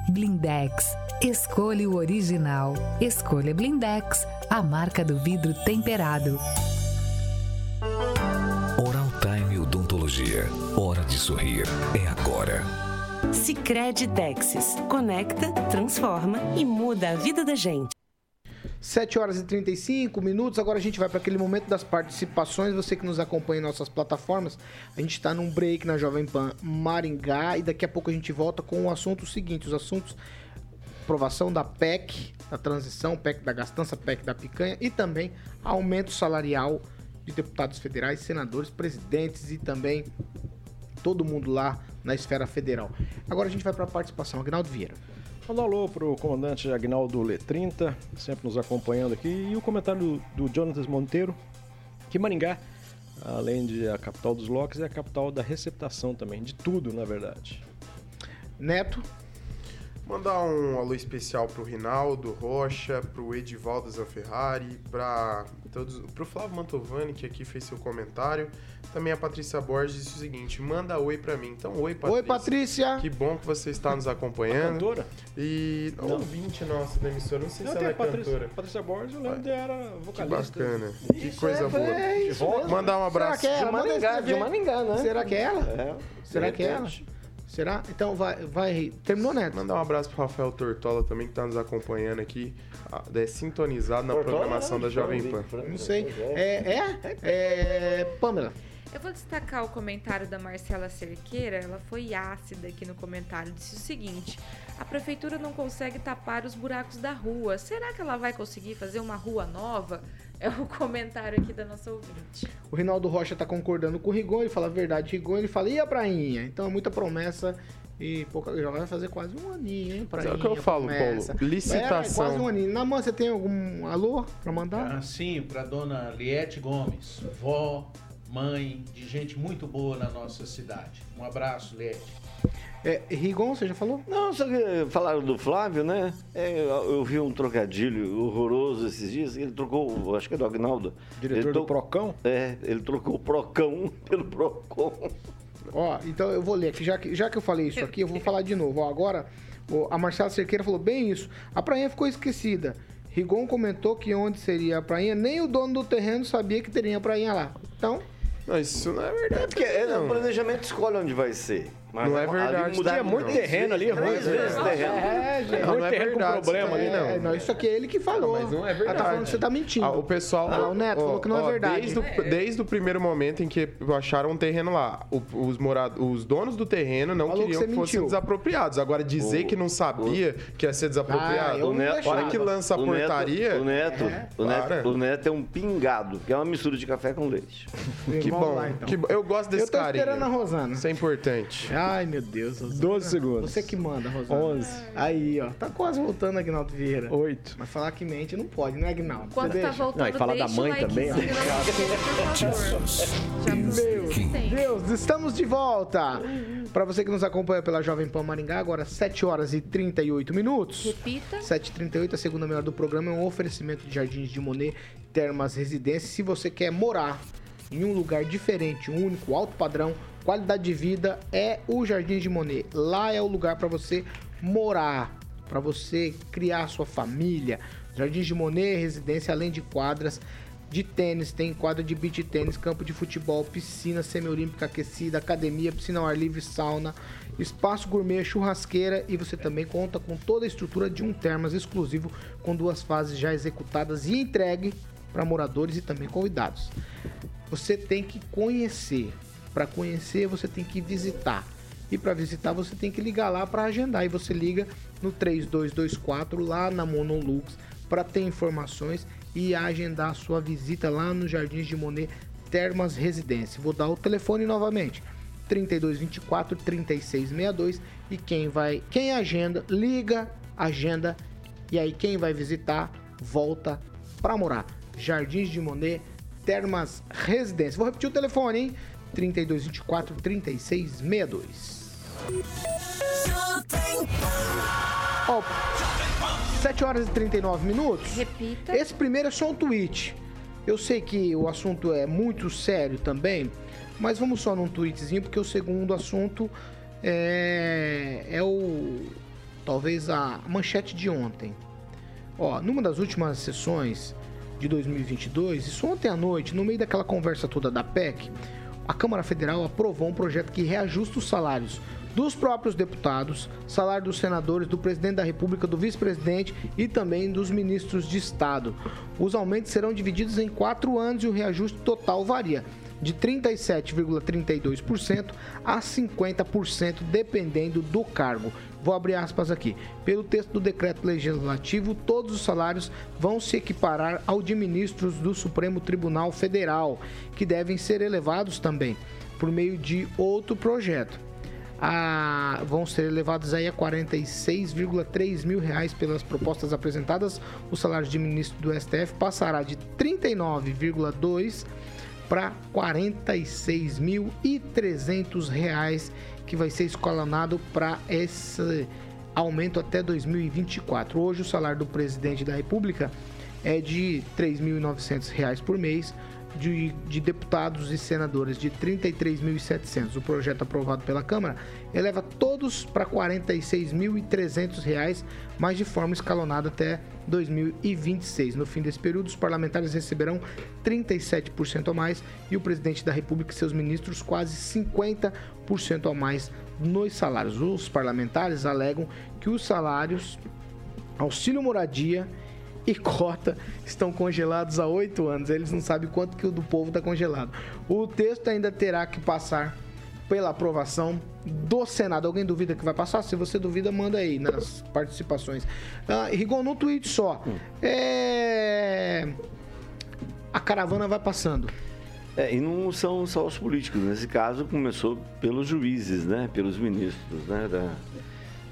Blindex. Escolha o original. Escolha Blindex, a marca do vidro temperado. Oral Time Odontologia. Hora de sorrir. É agora. Sicredi Texas. Conecta, transforma e muda a vida da gente. 7 horas e 35 minutos. Agora a gente vai para aquele momento das participações. Você que nos acompanha em nossas plataformas, a gente está num break na Jovem Pan Maringá e daqui a pouco a gente volta com o assunto seguinte: os assuntos aprovação da PEC, da transição, PEC da gastança, PEC da picanha e também aumento salarial de deputados federais, senadores, presidentes e também todo mundo lá na esfera federal. Agora a gente vai para a participação. Agnaldo Vieira. Mandar um alô pro comandante Agnaldo Letrinta, sempre nos acompanhando aqui, e o comentário do, do Jonatas Monteiro, que Maringá, além de a capital dos locks, é a capital da receptação também, de tudo, na verdade. Neto. Mandar um alô especial pro Rinaldo Rocha, pro Edivaldo Zanferrari, pra todos, pro Flávio Mantovani, que aqui fez seu comentário. Também a Patrícia Borges disse o seguinte: manda oi pra mim. Então, oi, Patrícia. Oi, Patrícia. Que bom que você está nos acompanhando. Cantora? E Não. ouvinte nossa da emissora, não sei Não, se ela é a Patrícia, cantora. Patrícia Borges, eu lembro dela, era Que vocalista. bacana, que Isso, coisa é, boa. é isso. Mandar um abraço. Será que é ela? De de Maringá, né? Será que é ela? É. Será que é ela? Será? Então vai, vai. Terminou, Neto? Mandar um abraço pro Rafael Tortola também, que tá nos acompanhando aqui, é sintonizado na Tortola, programação né? da Jovem Pan. Não sei. É, é? É. Pamela. Eu vou destacar o comentário da Marcela Cerqueira. Ela foi ácida aqui no comentário. Disse o seguinte: a prefeitura não consegue tapar os buracos da rua. Será que ela vai conseguir fazer uma rua nova? É o comentário aqui da nossa ouvinte. O Rinaldo Rocha tá concordando com o Rigon, ele fala a verdade, Rigon, ele fala, e a prainha? Então é muita promessa e pouca. Já vai fazer quase um aninho, hein? Prainha, é o que eu falo, promessa. Paulo. Licitação. É, quase um aninho. Na mão, você tem algum alô pra mandar? Ah, sim, para dona Liette Gomes, vó, mãe de gente muito boa na nossa cidade. Um abraço, Liette. É, Rigon, você já falou? Não, só que falaram do Flávio, né? É, eu, eu vi um trocadilho horroroso esses dias. Ele trocou, acho que é do Agnaldo. Diretor ele do Procão? É, ele trocou o Procão pelo Procon. Ó, então eu vou ler aqui, já que, já que eu falei isso aqui, eu vou falar de novo. Ó, agora, ó, a Marcela Cerqueira falou bem isso. A prainha ficou esquecida. Rigon comentou que onde seria a prainha, nem o dono do terreno sabia que teria a prainha lá. Então, Não, isso não é verdade. É porque é, não. o planejamento escolhe onde vai ser. Mas Não é ali verdade, mudaram tinha muito três terreno ali, vezes- ruim, Três né? vezes terreno. é, gente. Não, não é terreno com verdade. problema isso ali, daí É, não, isso aqui é ele que falou. Mas não é Ela tá verdade. falando que você tá mentindo. Ah, o pessoal. Ah, o Neto falou que não é verdade. Desde o, desde o primeiro momento em que acharam um terreno lá, o- os, morad... os donos do terreno não Falou que queriam você que, fossem mentiu. desapropriados. Agora, dizer O- que não sabia que ia ser Ah, desapropriado. O não Neto, hora que lança a o Neto- portaria. o Neto, o. Neto, o Neto é um pingado, que é uma mistura de café com leite. Que bom. então. que bom. Eu gosto desse Eu tô carinho. esperando a Rosana. Isso é importante. Ai, meu Deus. Rosana. 12 segundos. Você que manda, Rosana. 11. Aí, ó. Tá quase voltando, Agnaldo Vieira. 8. Mas falar que mente não pode, né, Agnaldo? Quando Você tá deixa? voltando, Não, e fala da mãe também, ó. Meu. Deus, estamos de volta. Para você que nos acompanha pela Jovem Pan Maringá, agora 7 horas e 38 minutos. Repita. 7h38, a segunda melhor do programa é um oferecimento de Jardins de Monet, Termas Residência. Se você quer morar em um lugar diferente, um único, alto padrão, qualidade de vida, é o Jardins de Monet. Lá é o lugar para você morar, para você criar sua família. Jardins de Monet, residência além de quadras de tênis, tem quadra de beach tênis, campo de futebol, piscina semiolímpica aquecida, academia, piscina ao ar livre, sauna, espaço gourmet, churrasqueira e você também conta com toda a estrutura de um termas exclusivo com duas fases já executadas e entregue para moradores e também convidados. Você tem que conhecer. Para conhecer, você tem que visitar. E para visitar, você tem que ligar lá para agendar. E você liga no 3224 lá na Monolux para ter informações e agendar a sua visita lá no Jardins de Monet Termas Residência. Vou dar o telefone novamente. 3224 3662 e quem vai, quem agenda, liga, agenda e aí quem vai visitar volta para morar. Jardins de Monet, Termas Residência. Vou repetir o telefone, hein? 3224 3662. Ó, 7 horas e 39 minutos. Repita. Esse primeiro é só um tweet. Eu sei que o assunto é muito sério também, mas vamos só num tweetzinho, porque o segundo assunto é, é o. talvez a manchete de ontem. Ó, numa das últimas sessões de 2022, isso ontem à noite, no meio daquela conversa toda da PEC, a Câmara Federal aprovou um projeto que reajusta os salários dos próprios deputados, salário dos senadores, do presidente da República, do vice-presidente e também dos ministros de Estado. Os aumentos serão divididos em quatro anos e o reajuste total varia de 37,32% a 50%, dependendo do cargo. Vou abrir aspas aqui. Pelo texto do decreto legislativo, todos os salários vão se equiparar ao de ministros do Supremo Tribunal Federal, que devem ser elevados também por meio de outro projeto. A, vão ser elevados aí a 46,3 mil reais pelas propostas apresentadas. O salário de ministro do STF passará de 39,2 para 46.300 reais que vai ser escalonado para esse aumento até 2024. Hoje o salário do presidente da República é de R$ 3.900 por mês, de, de, deputados e senadores de 33.700. O projeto aprovado pela Câmara eleva todos para R$ 46.300, mas de forma escalonada até 2026. No fim desse período, os parlamentares receberão 37% a mais e o presidente da República e seus ministros quase 50% a mais nos salários. Os parlamentares alegam que os salários, auxílio moradia e cota estão congelados há oito anos. Eles não sabem quanto que o do povo está congelado. O texto ainda terá que passar pela aprovação do Senado. Alguém duvida que vai passar? Se você duvida, manda aí nas participações. Ah, Rigon, num tweet só. É... A caravana vai passando. É, e não são só os políticos. Nesse caso, começou pelos juízes, né? Pelos ministros, né? Da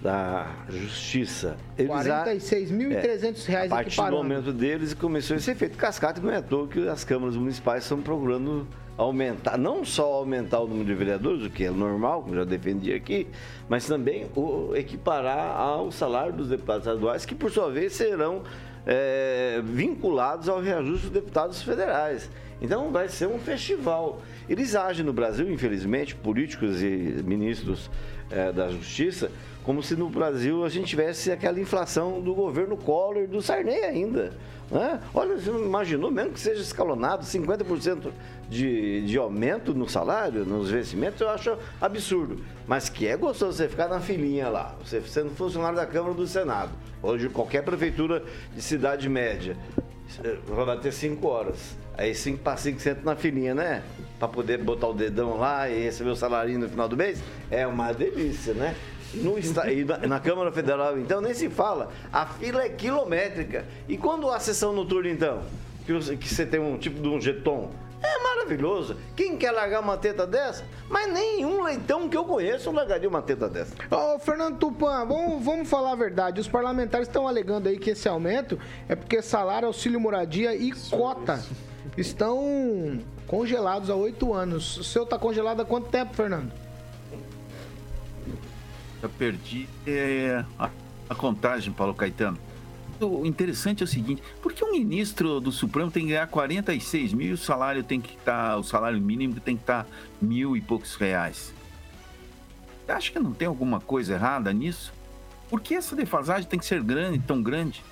da Justiça. R$ 46.300 é, reais A partir do momento deles começou esse efeito cascata, não é à toa que as câmaras municipais estão procurando aumentar, não só aumentar o número de vereadores, o que é normal, como já defendi aqui, mas também o equiparar ao salário dos deputados estaduais, que por sua vez serão é, vinculados ao reajuste dos deputados federais. Então vai ser um festival. Eles agem no Brasil, infelizmente, políticos e ministros é, da Justiça, como se no Brasil a gente tivesse aquela inflação do governo Collor do Sarney ainda. Né? Olha, você não imaginou, mesmo que seja escalonado, 50% de, de aumento no salário, nos vencimentos, eu acho absurdo. Mas que é gostoso você ficar na filinha lá, você sendo funcionário da Câmara do Senado, ou de qualquer prefeitura de cidade média, vai bater 5 horas. Aí 5 para 5 senta na filinha, né? Para poder botar o dedão lá e receber o salário no final do mês. É uma delícia, né? No, e na, na, Câmara Federal, então, nem se fala. A fila é quilométrica. E quando a sessão noturna, então? Que você, que você tem um tipo de um jeton? É maravilhoso. Quem quer largar uma teta dessa? Mas nenhum leitão que eu conheço largaria uma teta dessa. Ô, Fernando Tupan, vamos, vamos falar a verdade. Os parlamentares estão alegando aí que esse aumento é porque salário, auxílio moradia e cota estão congelados há oito anos. O seu está congelado há quanto tempo, Fernando? Perdi é, a, a, contagem, Paulo Caetano. O interessante é o seguinte: por que um ministro do Supremo tem que ganhar 46 mil e o salário tem que estar, tá, o salário mínimo tem que estar tá mil e poucos reais? Você acha que não tem alguma coisa errada nisso? Por que essa defasagem tem que ser grande, tão grande?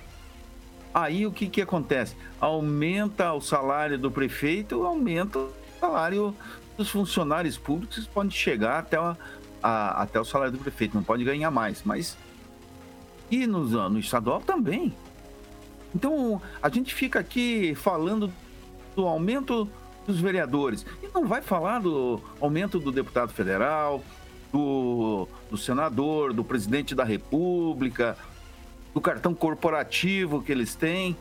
Aí o que, que acontece? Aumenta o salário do prefeito, aumenta o salário dos funcionários públicos, pode chegar até a, a, até o salário do prefeito, não pode ganhar mais, mas e no, no estadual também. Então a gente fica aqui falando do aumento dos vereadores e não vai falar do aumento do deputado federal, do, do senador, do presidente da república, do cartão corporativo que eles têm.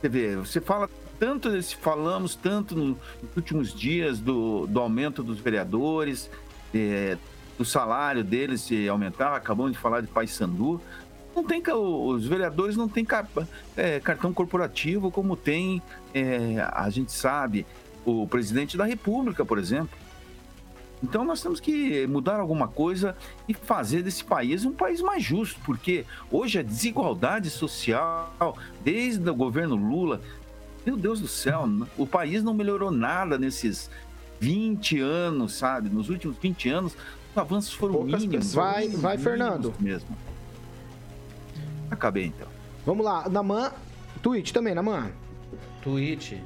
Você vê, você fala tanto, falamos tanto nos últimos dias do, do aumento dos vereadores, é, do salário deles se aumentar, acabamos de falar de Paysandu. não tem os vereadores não têm é, cartão corporativo como tem, é, a gente sabe, o presidente da República, por exemplo. Então nós temos que mudar alguma coisa e fazer desse país um país mais justo, porque hoje a desigualdade social, desde o governo Lula, meu Deus do céu, o país não melhorou nada nesses 20 anos, sabe? Nos últimos 20 anos, os avanços foram Poucas mínimos. pessoas. Vai- mínimos, vai, mínimos Fernando. Mesmo. Acabei então. Vamos lá, Naman, tweet também, Naman. Tweet.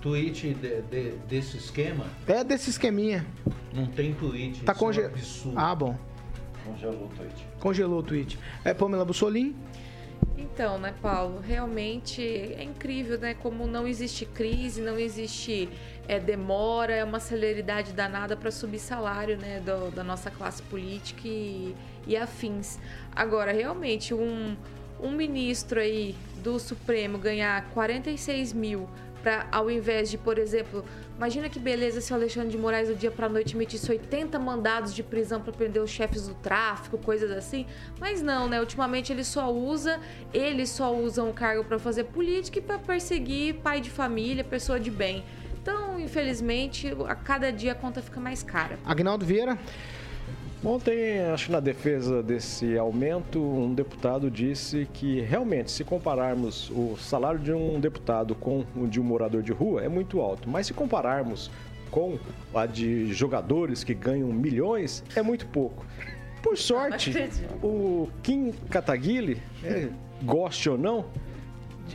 Tweet de- de- desse esquema? É desse esqueminha. Não tem tweet. Tá isso é um. Ah, bom. Congelou o tweet. Congelou o tweet. É Pamela Bussolim? Então, né, Paulo, realmente é incrível, né? Como não existe crise, não existe é, demora, é uma celeridade danada para subir salário, né, do- da nossa classe política e, e afins. Agora, realmente, um, um ministro aí do Supremo ganhar 46 mil para, ao invés de, por exemplo, imagina que beleza se o Alexandre de Moraes do dia para noite emitisse 80 mandados de prisão para prender os chefes do tráfico, coisas assim. Mas não, né? Ultimamente ele só usa, eles só usam o cargo para fazer política e para perseguir pai de família, pessoa de bem. Então, infelizmente, a cada dia a conta fica mais cara. Agnaldo Vieira? Ontem, acho que na defesa desse aumento, um deputado disse que realmente, se compararmos o salário de um deputado com o de um morador de rua, é muito alto. Mas se compararmos com a de jogadores que ganham milhões, é muito pouco. Por sorte, o Kim Kataguiri, é, goste ou não,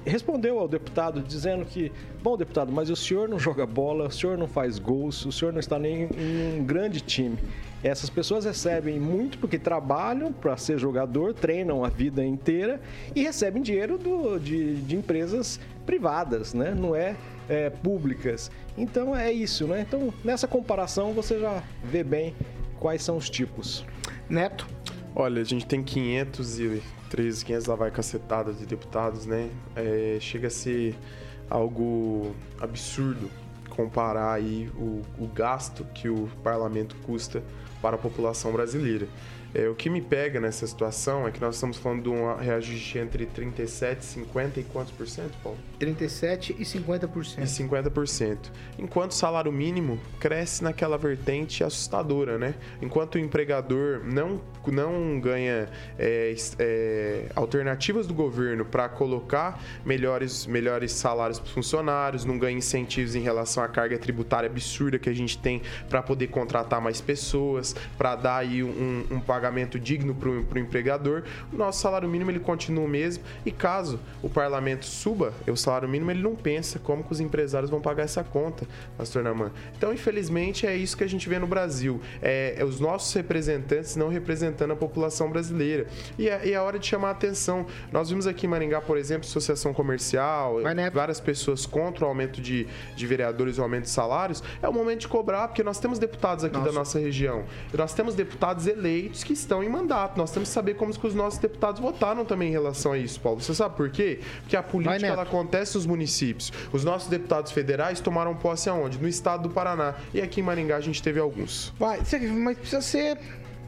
respondeu ao deputado dizendo que, bom deputado, mas o senhor não joga bola, o senhor não faz gols, o senhor não está nem em um grande time. Essas pessoas recebem muito porque trabalham para ser jogador, treinam a vida inteira e recebem dinheiro do- de, de empresas privadas, né? não é, é, públicas. Então é isso, né? Então nessa comparação você já vê bem quais são os tipos. Neto? Olha, a gente tem 513, 500 lá vai cacetadas de deputados, né? É, chega a ser algo absurdo comparar aí o, o gasto que o parlamento custa para a população brasileira. É, o que me pega nessa situação é que nós estamos falando de um reajuste entre 37, 50 e quantos por cento, Paulo? 37 e 50%. E 50%. Enquanto o salário mínimo cresce naquela vertente assustadora, né? Enquanto o empregador não, não ganha é, é, alternativas do governo para colocar melhores, melhores salários para os funcionários, não ganha incentivos em relação à carga tributária absurda que a gente tem para poder contratar mais pessoas, para dar aí um, um pagamento digno para o empregador, o nosso salário mínimo ele continua o mesmo e caso o parlamento suba o salário mínimo, ele não pensa como que os empresários vão pagar essa conta, pastor Naman. Então, infelizmente, é isso que a gente vê no Brasil. É, é os nossos representantes não representando a população brasileira. E é, é hora de chamar a atenção. Nós vimos aqui em Maringá, por exemplo, associação comercial, várias pessoas contra o aumento de, de vereadores e o aumento de salários. É o momento de cobrar, porque nós temos deputados aqui da nossa região. Nós temos deputados eleitos que estão em mandato. Nós temos que saber como que os nossos deputados votaram também em relação a isso, Paulo. Você sabe por quê? Porque a política ela acontece nos municípios. Os nossos deputados federais tomaram posse aonde? No estado do Paraná. E aqui em Maringá a gente teve alguns. Vai, mas precisa ser.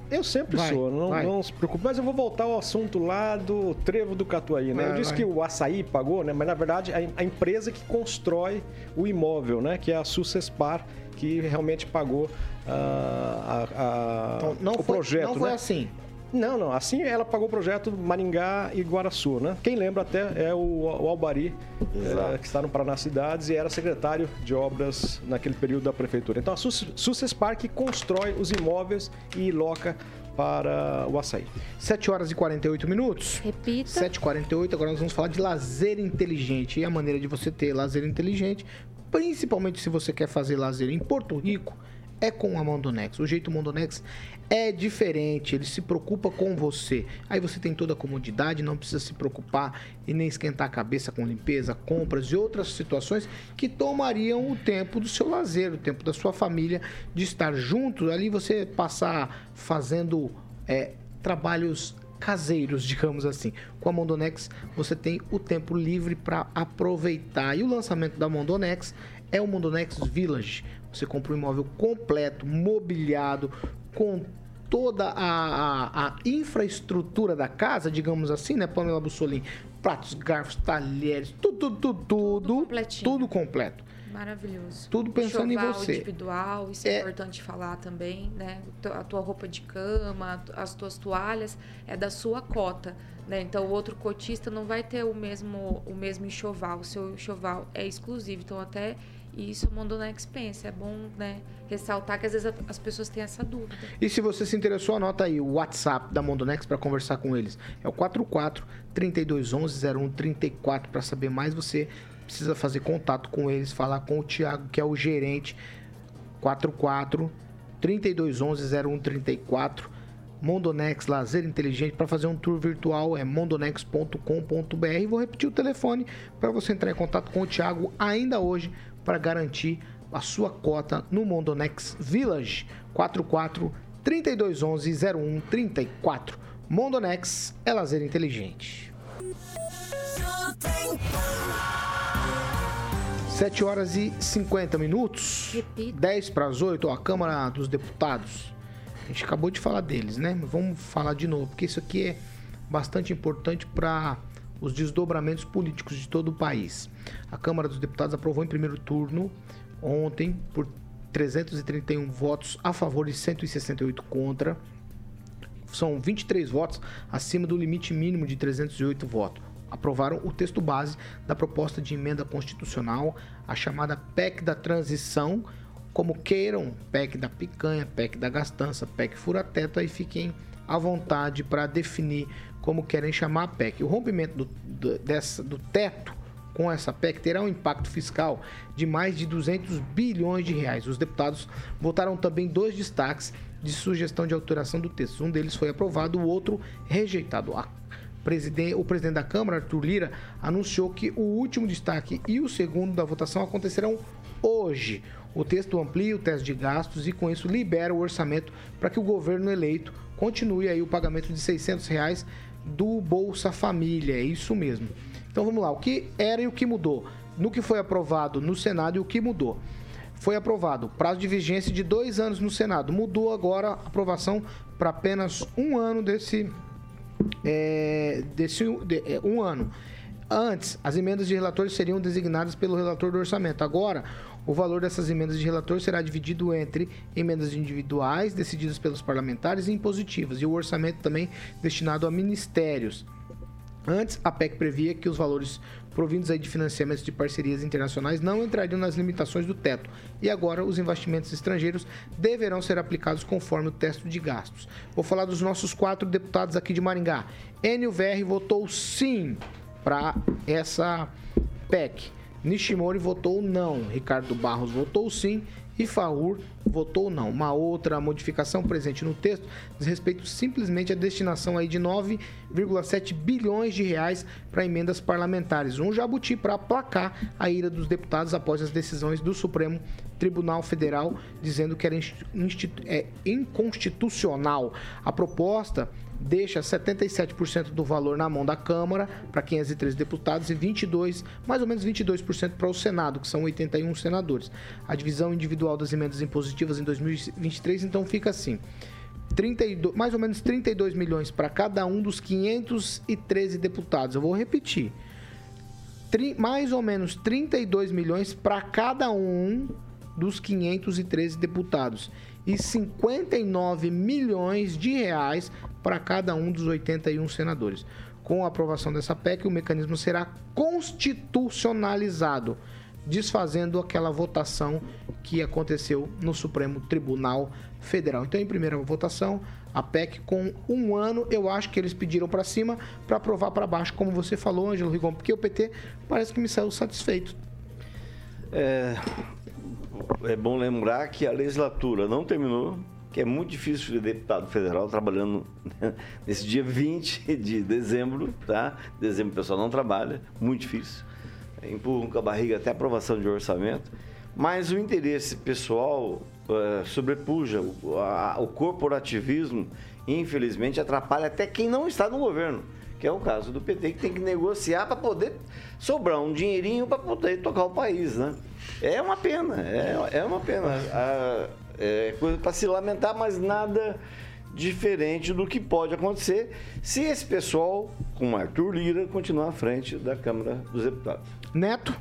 Eu sempre Vai, sou, não, não se preocupe. Mas eu vou voltar ao assunto lá do trevo do Catuaí, né? Vai, eu disse vai. que o açaí pagou, né? Mas na verdade a, a empresa que constrói o imóvel, né? Que é a Sucespar, que realmente pagou ah, a- a- Então, não o foi- projeto. não foi né? assim. Não, não. Assim ela pagou o projeto Maringá e Guaraçu, né? Quem lembra até é o, o Albari, eh, que está no Paraná Cidades e era secretário de obras naquele período da prefeitura. Então a Sus- Sucespar que constrói os imóveis e loca para o açaí. 7 horas e 48 minutos. Repita. 7h48, agora nós vamos falar de lazer inteligente. E a maneira de você ter lazer inteligente, principalmente se você quer fazer lazer em Porto Rico, é com a Mondonex. O jeito Mondonex é diferente, ele se preocupa com você. Aí você tem toda a comodidade, não precisa se preocupar e nem esquentar a cabeça com limpeza, compras e outras situações que tomariam o tempo do seu lazer, o tempo da sua família, de estar junto. Ali você passar fazendo é, trabalhos caseiros, digamos assim. Com a Mondonex você tem o tempo livre para aproveitar. E o lançamento da Mondonex é o Mondonex Village. Você compra um imóvel completo, mobiliado, com toda a, a, a infraestrutura da casa, digamos assim, né, Pamela Bussolini? Pratos, garfos, talheres, tudo, tudo, tudo, tudo, completinho. tudo completo. Maravilhoso. Tudo pensando em você. individual, isso é, É. importante falar também, né? A tua roupa de cama, as tuas toalhas, é da sua cota, né? Então, o outro cotista não vai ter o mesmo, o mesmo enxoval. O seu enxoval é exclusivo. Então, até isso a Mondonex pensa. É bom, né? Ressaltar que às vezes as pessoas têm essa dúvida. E se você se interessou, anota aí o WhatsApp da Mondonex para conversar com eles. É o 44 3211 0134 para saber mais. Você precisa fazer contato com eles, falar com o Thiago, que é o gerente. 44 3211 0134. Mondonex Lazer Inteligente para fazer um tour virtual é mondonex.com.br. Vou repetir o telefone para você entrar em contato com o Thiago ainda hoje para garantir a sua cota no Mondonex Village 44 3211 0134. Mondonex é lazer inteligente. 7 horas e 50 minutos. Repita. 10 para as 8, ó, a Câmara dos Deputados. A gente acabou de falar deles, né? Mas Vamos falar de novo, porque isso aqui é bastante importante para os desdobramentos políticos de todo o país. A Câmara dos Deputados aprovou em primeiro turno ontem por 331 votos a favor e 168 contra. São 23 votos acima do limite mínimo de 308 votos. Aprovaram o texto base da proposta de emenda constitucional, a chamada PEC da transição, como queiram, PEC da picanha, PEC da gastança, PEC fura-teto, aí fiquem à vontade para definir como querem chamar a PEC. O rompimento do, do- dessa, do teto com essa PEC terá um impacto fiscal de mais de 200 bilhões de reais. Os deputados votaram também dois destaques de sugestão de alteração do texto. Um deles foi aprovado, o outro rejeitado. O presidente da Câmara, Arthur Lira, anunciou que o último destaque e o segundo da votação acontecerão hoje. O texto amplia o teste de gastos e, com isso, libera o orçamento para que o governo eleito continue aí o pagamento de 600 reais do Bolsa Família. É isso mesmo. Então vamos lá. O que era e o que mudou? No que foi aprovado no Senado e o que mudou? Foi aprovado prazo de vigência de dois anos no Senado. Mudou agora a aprovação para apenas um ano desse é, desse de- é, um ano. Antes, as emendas de relator seriam designadas pelo relator do orçamento. Agora, o valor dessas emendas de relator será dividido entre emendas individuais decididas pelos parlamentares e impositivas, e o orçamento também destinado a ministérios. Antes, a PEC previa que os valores provindos aí de financiamentos de parcerias internacionais não entrariam nas limitações do teto. E agora, os investimentos estrangeiros deverão ser aplicados conforme o teto de gastos. Vou falar dos nossos quatro deputados aqui de Maringá. Enio VR votou sim para essa PEC. Nishimori votou não. Ricardo Barros votou sim. E Faur votou não. Uma outra modificação presente no texto diz respeito simplesmente à destinação aí de 9,7 bilhões de reais para emendas parlamentares. Um jabuti para aplacar a ira dos deputados após as decisões do Supremo Tribunal Federal dizendo que era é, inconstitucional. A proposta deixa 77% do valor na mão da Câmara para 513 deputados e 22, mais ou menos 22% para o Senado, que são 81 senadores. A divisão individual das emendas impositivas em 2023 então fica assim: 32, mais ou menos 32 milhões para cada um dos 513 deputados. Eu vou repetir. Tri- mais ou menos 32 milhões para cada um dos 513 deputados e 59 milhões de reais para cada um dos 81 senadores. Com a aprovação dessa PEC, o mecanismo será constitucionalizado, desfazendo aquela votação que aconteceu no Supremo Tribunal Federal. Então, em primeira votação, a PEC com um ano, eu acho que eles pediram para cima para aprovar para baixo, como você falou, Ângelo Rigon, porque o PT parece que me saiu satisfeito. É, é bom lembrar que a legislatura não terminou, que é muito difícil ver deputado federal trabalhando nesse dia 20 de dezembro, tá? Dezembro o pessoal não trabalha, muito difícil. Empurram com a barriga até a aprovação de orçamento. Mas o interesse pessoal eh, sobrepuja o, a- o corporativismo, infelizmente, atrapalha até quem não está no governo, que é o caso do PT, que tem que negociar para poder sobrar um dinheirinho para poder tocar o país, né? É uma pena, é, é uma pena. Ah, é coisa para se lamentar, mas nada diferente do que pode acontecer se esse pessoal, com Arthur Lira, continuar à frente da Câmara dos Deputados. Neto.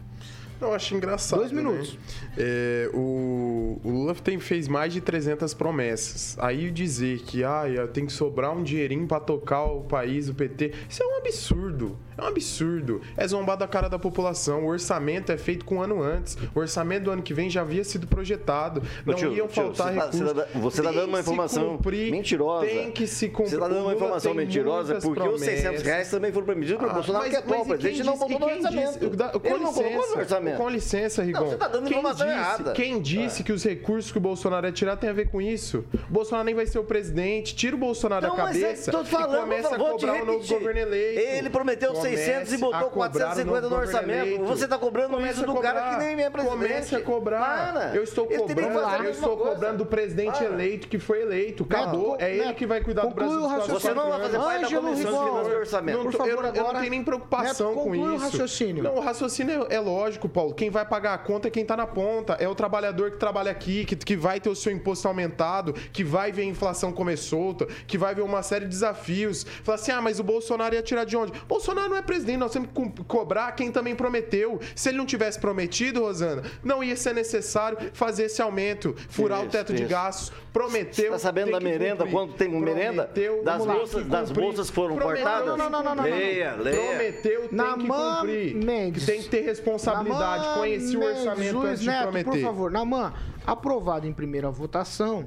Eu acho engraçado. Dois minutos. Né? É, o, o Lula tem, fez mais de 300 promessas. Aí dizer que ah, tem que sobrar um dinheirinho para tocar o país, o PT, isso é um absurdo. É um absurdo. É zombar da cara da população. O orçamento é feito com um ano antes. O orçamento do ano que vem já havia sido projetado. Não tio, iam tio, faltar você tá- recursos. você tá, você tá dando uma informação cumprir, mentirosa. Tem que se cumprir. Você tá dando uma O informação mentirosa porque os 600 promessas. reais também foram permitidos pelo Ah, Bolsonaro, mas- que é atual mas e presidente, quem não botou no orçamento. disse- da- com Ele não colocou no licença, orçamento. Com licença, Rigon. Não, você tá dando Quem informação disse- errada. Quem disse que os recursos que o Bolsonaro ia tirar tem a ver com isso? O Bolsonaro nem vai ser o presidente. Tira o Bolsonaro Não, da mas é cabeça tô falando, e começa a vou te cobrar o novo governo eleito. Ele prometeu Comece 600 e botou a cobrar o 450 no orçamento. eleito. Você tá cobrando Comece isso a do cara que nem é presidente. Comece a cobrar. Para. Eu estou Ele cobrando, a eu estou coisa. cobrando do presidente Para. eleito que foi eleito. Acabou. É ele que vai cuidar do conclui Brasil. o Você não vai fazer parte da comissão de finanças do orçamento. Por favor, eu, eu agora, não tenho nem preocupação com conclui o isso. raciocínio. Não, o raciocínio é, é lógico, Paulo. Quem vai pagar a conta é quem tá na ponta. É o trabalhador que trabalha aqui, que, que vai ter o seu imposto aumentado, que vai ver a inflação comer solta, que vai ver uma série de desafios. Fala assim, ah, mas o Bolsonaro ia tirar de onde? Bolsonaro não é presidente, nós temos que co- cobrar quem também prometeu. Se ele não tivesse prometido, Rosana, não ia ser necessário fazer esse aumento, furar o Isso, teto de isso. gastos. Prometeu. Você tá sabendo da merenda? cumprir. Quanto tem merenda? Prometeu, Das bolsas- das bolsas que foram Prometeu, cortadas? Não, não, não, não, não, não. Leia, leia. Prometeu, tem Naman que cumprir. Mendes. Tem que ter responsabilidade. Naman Conheci o orçamento Luiz antes de Neto, prometer. por favor. Naman, aprovado em primeira votação,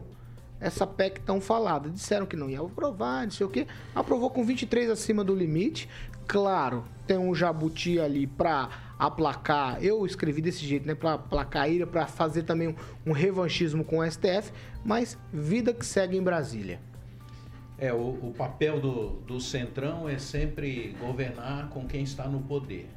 essa PEC tão falada. Disseram que não ia aprovar, não sei o quê. Aprovou com 23 acima do limite. Claro, tem um jabuti ali pra aplacar. Eu escrevi desse jeito, né? Pra aplacar a ira, pra fazer também um, um revanchismo com o STF. Mas vida que segue em Brasília. É, o, o papel do, do Centrão é sempre governar com quem está no poder.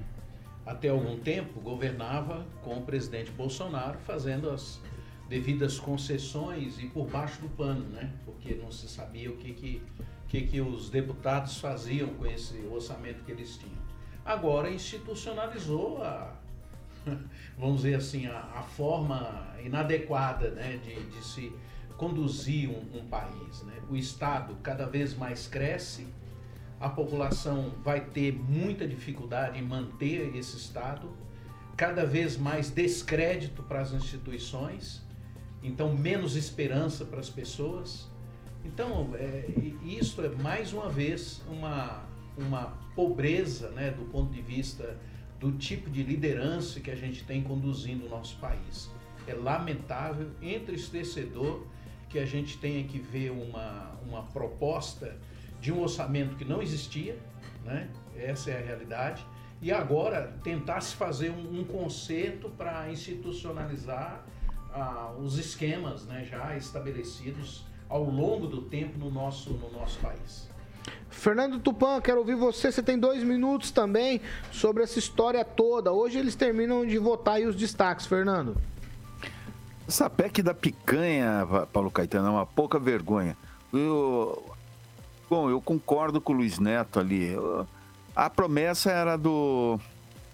Até algum tempo, governava com o presidente Bolsonaro, fazendo as devidas concessões e por baixo do pano, né? Porque não se sabia o que, que, que, que os deputados faziam com esse orçamento que eles tinham. Agora institucionalizou a, vamos dizer assim, a, a forma inadequada né, de, de se conduzir um, um país. Né? O Estado cada vez mais cresce, a população vai ter muita dificuldade em manter esse Estado, cada vez mais descrédito para as instituições, então menos esperança para as pessoas. Então, é, isso é mais uma vez uma, uma pobreza né, do ponto de vista do tipo de liderança que a gente tem conduzindo o nosso país. É lamentável, entristecedor que a gente tenha que ver uma, uma proposta de um orçamento que não existia, né? essa é a realidade, e agora tentar se fazer um, um conserto para institucionalizar ah, os esquemas né, já estabelecidos ao longo do tempo no nosso, no nosso país. Fernando Tupan, quero ouvir você. Você tem dois minutos também sobre essa história toda. Hoje eles terminam de votar aí os destaques, Fernando. Essa PEC da picanha, Pa- Paulo Caetano, é uma pouca vergonha. Eu- bom, eu concordo com o Luiz Neto ali. A promessa era do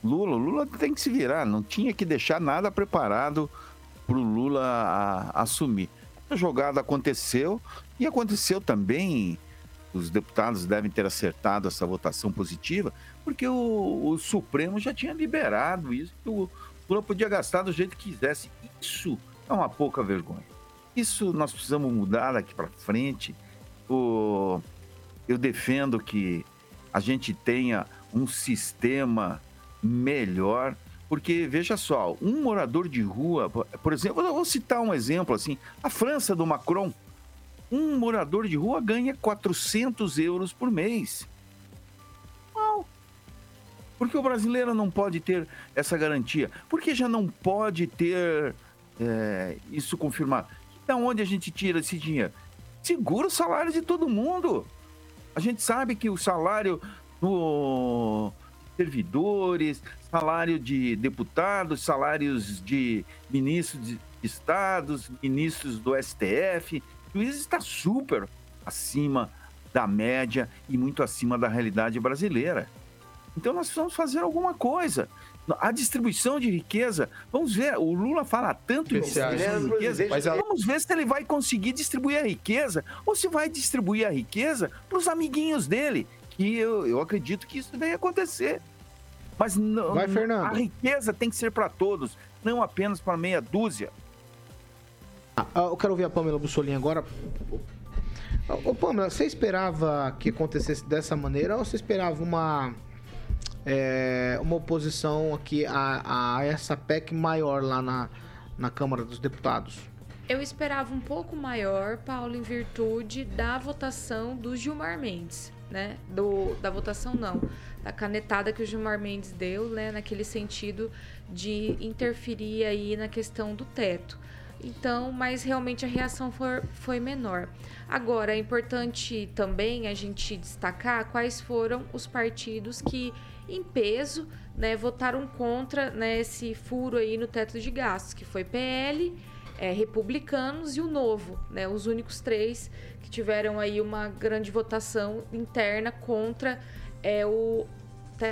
Lula. O Lula tem que se virar, não tinha que deixar nada preparado para o Lula a- assumir. A jogada aconteceu e aconteceu também. Os deputados devem ter acertado essa votação positiva, porque o, o Supremo já tinha liberado isso. que O Lula podia gastar do jeito que quisesse. Isso é uma pouca vergonha. Isso nós precisamos mudar daqui para frente. O- Eu defendo que a gente tenha um sistema melhor, porque veja só, um morador de rua, por exemplo, eu vou citar um exemplo assim, a França do Macron, um morador de rua ganha 400 euros por mês. Uau! Por que o brasileiro não pode ter essa garantia? Por que já não pode ter é, isso confirmado? Da onde a gente tira esse dinheiro? Segura o salário de todo mundo. A gente sabe que o salário do servidores, salário de deputados, salários de ministros de estados, ministros do STF, isso está super acima da média e muito acima da realidade brasileira. Então nós precisamos fazer alguma coisa. A distribuição de riqueza, vamos ver, o Lula fala tanto em distribuição de riqueza, mas vamos ver se ele vai conseguir distribuir a riqueza ou se vai distribuir a riqueza para os amiguinhos dele, que eu, eu acredito que isso deve acontecer. Mas não, Vai, Fernando. a riqueza tem que ser para todos, não apenas para meia dúzia. Ah, eu quero ouvir a Pamela Bussolini agora. Ô, Pamela, você esperava que acontecesse dessa maneira ou você esperava uma, é, uma oposição aqui a, a essa PEC maior lá na, na Câmara dos Deputados? Eu esperava um pouco maior, Paulo, em virtude da votação do Gilmar Mendes, né? Do, da votação não, da canetada que o Gilmar Mendes deu, né? Naquele sentido de interferir aí na questão do teto. Então, mas realmente a reação foi, foi menor. Agora, é importante também a gente destacar quais foram os partidos que, em peso, né, votaram contra né, esse furo aí no teto de gastos, que foi PL, é, republicanos e o Novo, né, os únicos três que tiveram aí uma grande votação interna contra é, o,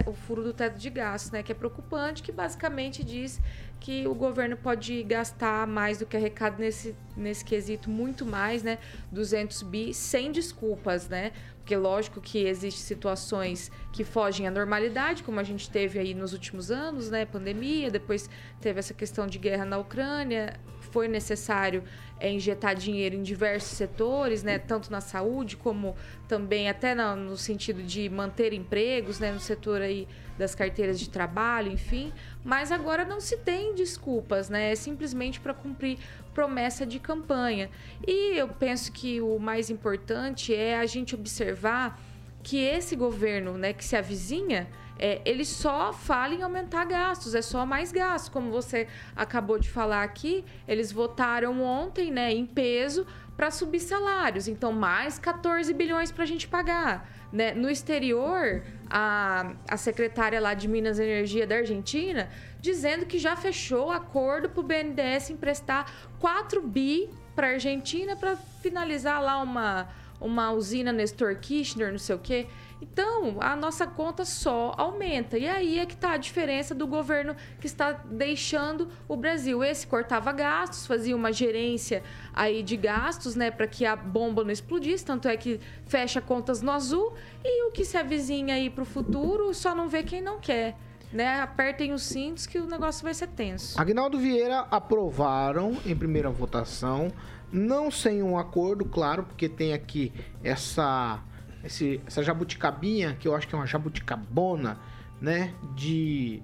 o furo do teto de gastos, né, que é preocupante, que basicamente diz que o governo pode gastar mais do que arrecada nesse, nesse quesito, muito mais, né, 200 bi, sem desculpas, né, porque lógico que existem situações que fogem à normalidade, como a gente teve aí nos últimos anos, né, pandemia, depois teve essa questão de guerra na Ucrânia, foi necessário é, injetar dinheiro em diversos setores, né, tanto na saúde como também até na- no sentido de manter empregos, né, no setor aí das carteiras de trabalho, enfim. Mas agora não se tem desculpas, né, é simplesmente para cumprir promessa de campanha. E eu penso que o mais importante é a gente observar que esse governo, né, que se avizinha, é, ele só fala em aumentar gastos, é só mais gastos. Como você acabou de falar aqui, eles votaram ontem, né, em peso para subir salários. Então, mais 14 bilhões para a gente pagar. Né? No exterior, a, a secretária lá de Minas e Energia da Argentina dizendo que já fechou acordo para o BNDES emprestar 4 bi para a Argentina para finalizar lá uma, uma usina Nestor Kirchner, não sei o quê. Então, a nossa conta só aumenta. E aí é que está a diferença do governo que está deixando o Brasil. Esse cortava gastos, fazia uma gerência aí de gastos, né, para que a bomba não explodisse. Tanto é que fecha contas no azul. E o que se avizinha aí para o futuro só não vê quem não quer. Né? Apertem os cintos que o negócio vai ser tenso. Agnaldo Vieira aprovaram em primeira votação, não sem um acordo, claro, porque tem aqui essa, esse- essa jabuticabinha, que eu acho que é uma jabuticabona, né? De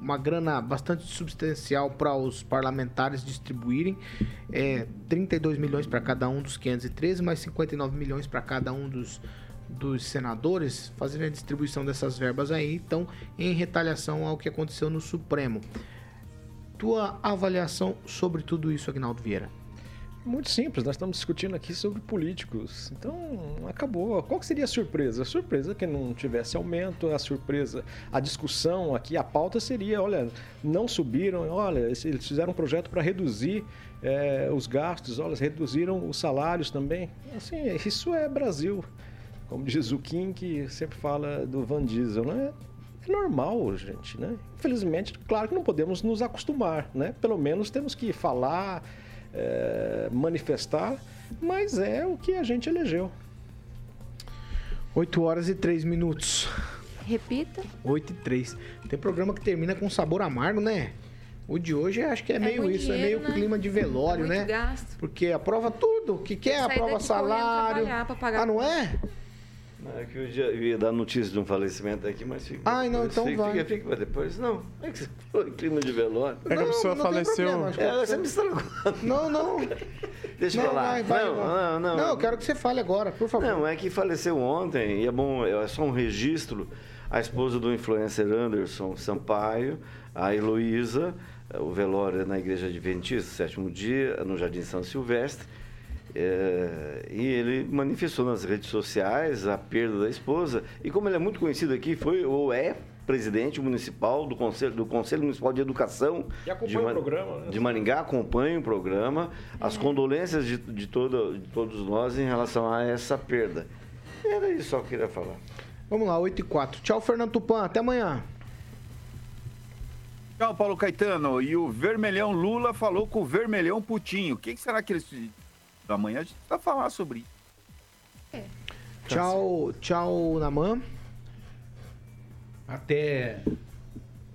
uma grana bastante substancial para os parlamentares distribuírem. É, 32 milhões para cada um dos 513, mais 59 milhões para cada um dos, dos senadores, fazendo a distribuição dessas verbas aí, então, em retaliação ao que aconteceu no Supremo. Tua avaliação sobre tudo isso, Agnaldo Vieira? Muito simples, nós estamos discutindo aqui sobre políticos. Então, acabou. Qual seria a surpresa? A surpresa é que não tivesse aumento, a surpresa, a discussão aqui, a pauta seria, olha, não subiram, olha, eles fizeram um projeto para reduzir eh, os gastos, olha, reduziram os salários também. Assim, isso é Brasil. Como diz o Kim, que sempre fala do Van Diesel, né? É normal, gente, né? Infelizmente, claro que não podemos nos acostumar, né? Pelo menos temos que falar, é, manifestar, mas é o que a gente elegeu. 8 horas e 3 minutos. Repita. 8 e 3. Tem programa que termina com sabor amargo, né? O de hoje acho que é, meio muito isso, é dinheiro, meio né? clima de velório, É né? gasto. Porque aprova tudo. O que quer? Aprova salário. trabalhar pra pagar Ah, não conta. é? É que eu, já, eu ia dar notícia de um falecimento aqui, mas fica. Ai, não, então fica, vai. Fica, fica pra depois. Não, é que você falou em clima de velório. É que a pessoa faleceu. É, você me estragou. Não, não. Deixa não, pra lá. vai, vai, não, vai. não, não. Não, eu quero que você fale agora, por favor. Não, é que faleceu ontem, e é bom, é só um registro. A esposa do influencer Anderson Sampaio, a Heloísa, o velório é na Igreja Adventista, sétimo dia, no Jardim São Silvestre. É, e ele manifestou nas redes sociais a perda da esposa. E como ele é muito conhecido aqui, foi ou é presidente municipal do Conselho, do Conselho Municipal de Educação E acompanha de, o programa, né? de Maringá, acompanha o programa. As condolências de, de, todo, de todos nós em relação a essa perda. Era isso só que eu queria falar. Vamos lá, 8 e 4. Tchau, Fernando Tupan. Até amanhã. Tchau, Paulo Caetano. E o Vermelhão Lula falou com o Vermelhão Putinho. O que, que será que eles. Amanhã a gente vai falar sobre isso. É. Tchau, tchau, Naman. Até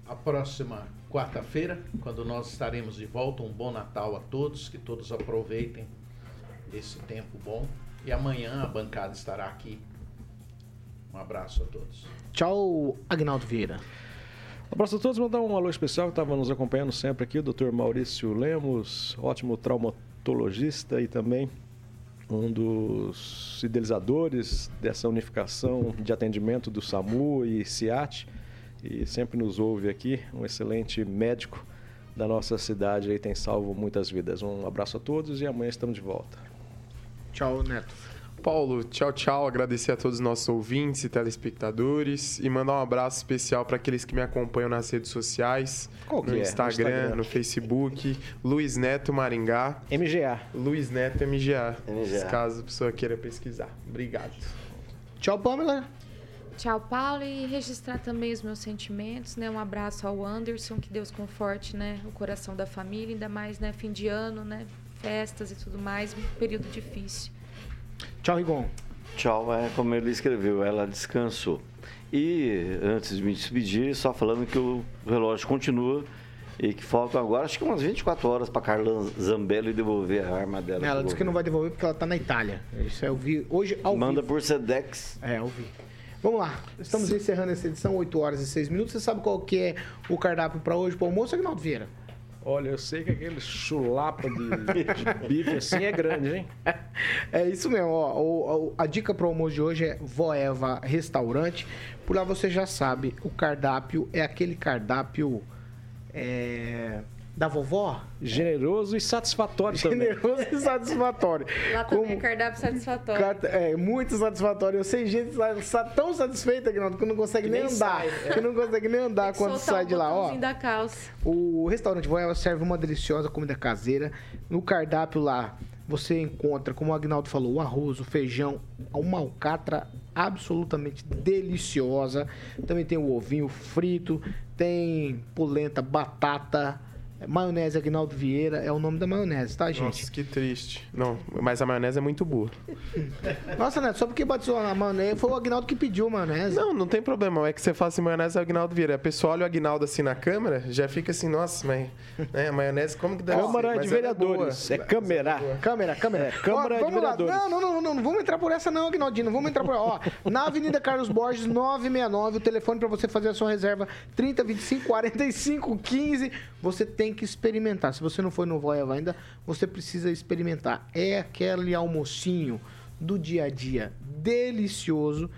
a próxima quarta-feira, quando nós estaremos de volta. Um bom Natal a todos, que todos aproveitem esse tempo bom. E amanhã a bancada estará aqui. Um abraço a todos. Tchau, Agnaldo Vieira. Um abraço a todos, mandar um alô especial que estava nos acompanhando sempre aqui, o Dr. Maurício Lemos, ótimo traumatologista e também um dos idealizadores dessa unificação de atendimento do SAMU e CIAT e sempre nos ouve aqui, um excelente médico da nossa cidade aí tem salvo muitas vidas. Um abraço a todos e amanhã estamos de volta. Tchau, Neto. Paulo, tchau, tchau. Agradecer a todos os nossos ouvintes e telespectadores e mandar um abraço especial para aqueles que me acompanham nas redes sociais, Qual no, é? Instagram, no Instagram, no Facebook, Luiz Neto Maringá. MGA. Luiz Neto MGA. MGA. Caso a pessoa queira pesquisar. Obrigado. Tchau, Pamela. Tchau, Paulo, e registrar também os meus sentimentos, né? Um abraço ao Anderson, que Deus conforte, né? O coração da família, ainda mais, né? Fim de ano, né? Festas e tudo mais, um período difícil. Tchau, Rigon. Tchau, é como ele escreveu, ela descansou. E antes de me despedir, só falando que o relógio continua e que faltam agora, acho que umas 24 horas para Carla Zambelli devolver a arma dela. Ela disse que não vai devolver porque ela tá na Itália. Isso eu vi hoje ao Manda vivo. por Sedex. É, eu vi. Vamos lá. Estamos encerrando essa edição, 8 horas e 6 minutos. Você sabe qual que é o cardápio para hoje, para o almoço, Agnaldo Vieira? Olha, eu sei que aquele chulapa de, de bife assim é grande, hein? É isso mesmo, ó. O- o- a dica o almoço de hoje é Voeva Restaurante. Por lá você já sabe, o cardápio é aquele cardápio é, da vovó. Generoso e satisfatório também. Generoso e satisfatório. Lá também Como- é cardápio satisfatório. É, muito satisfatório. Eu sei gente tão satisfeita, Aguinaldo, que não consegue Que nem, nem andar. sai, é. Que não consegue nem andar quando sai de lá, ó. da calça. O restaurante Voeva serve uma deliciosa comida caseira. No cardápio lá, você encontra, como o Agnaldo falou, o arroz, o feijão, uma alcatra absolutamente deliciosa. Também tem o ovinho frito, tem polenta, batata, maionese Agnaldo Vieira. É o nome da maionese, tá, gente? Nossa, que triste. Não, mas a maionese é muito boa. Nossa, Neto, só porque batizou a maionese, foi o Agnaldo que pediu a maionese. Não, não tem problema. É que você fala assim, maionese é o Agnaldo Vieira. A pessoa olha o Agnaldo assim na câmera, já fica assim, nossa, mas né, a maionese como que deve Câmara ser? de é Vereadores. boa. É câmera. Câmera, câmera. É, Câmara Ó, de vamos lá. Vereadores. Não, não, não, não, não vamos entrar por essa não, Agnaldinho. Não vamos entrar por Ó, na Avenida Carlos Borges, 969, o telefone para você fazer a sua reserva, 3025 45 15. Você tem que experimentar. Se você não foi no Voeva ainda, você precisa experimentar. É aquele almocinho do dia a dia delicioso.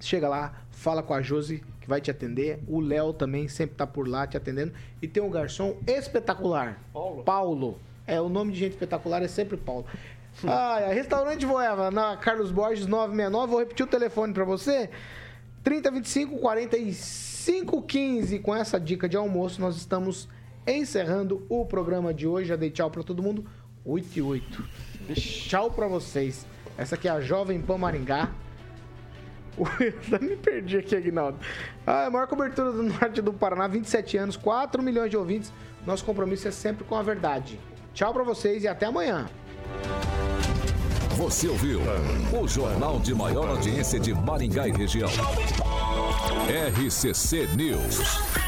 Chega lá, fala com a Josi, que vai te atender. O Léo também sempre tá por lá te atendendo. E tem um garçom espetacular. Paulo. Paulo. É, o nome de gente espetacular é sempre Paulo. Ah, restaurante Voeva, na Carlos Borges 969. Vou repetir o telefone para você. 3025 45 15. Com essa dica de almoço, nós estamos encerrando o programa de hoje. Já dei tchau para todo mundo. 8 e 8. Tchau para vocês. Essa aqui é a Jovem Pan Maringá. Eu me perdi aqui, Aguinaldo. Ah, a maior cobertura do norte do Paraná, 27 anos, 4 milhões de ouvintes. Nosso compromisso é sempre com a verdade. Tchau pra vocês e até amanhã. Você ouviu o jornal de maior audiência de Maringá e região. RCC News.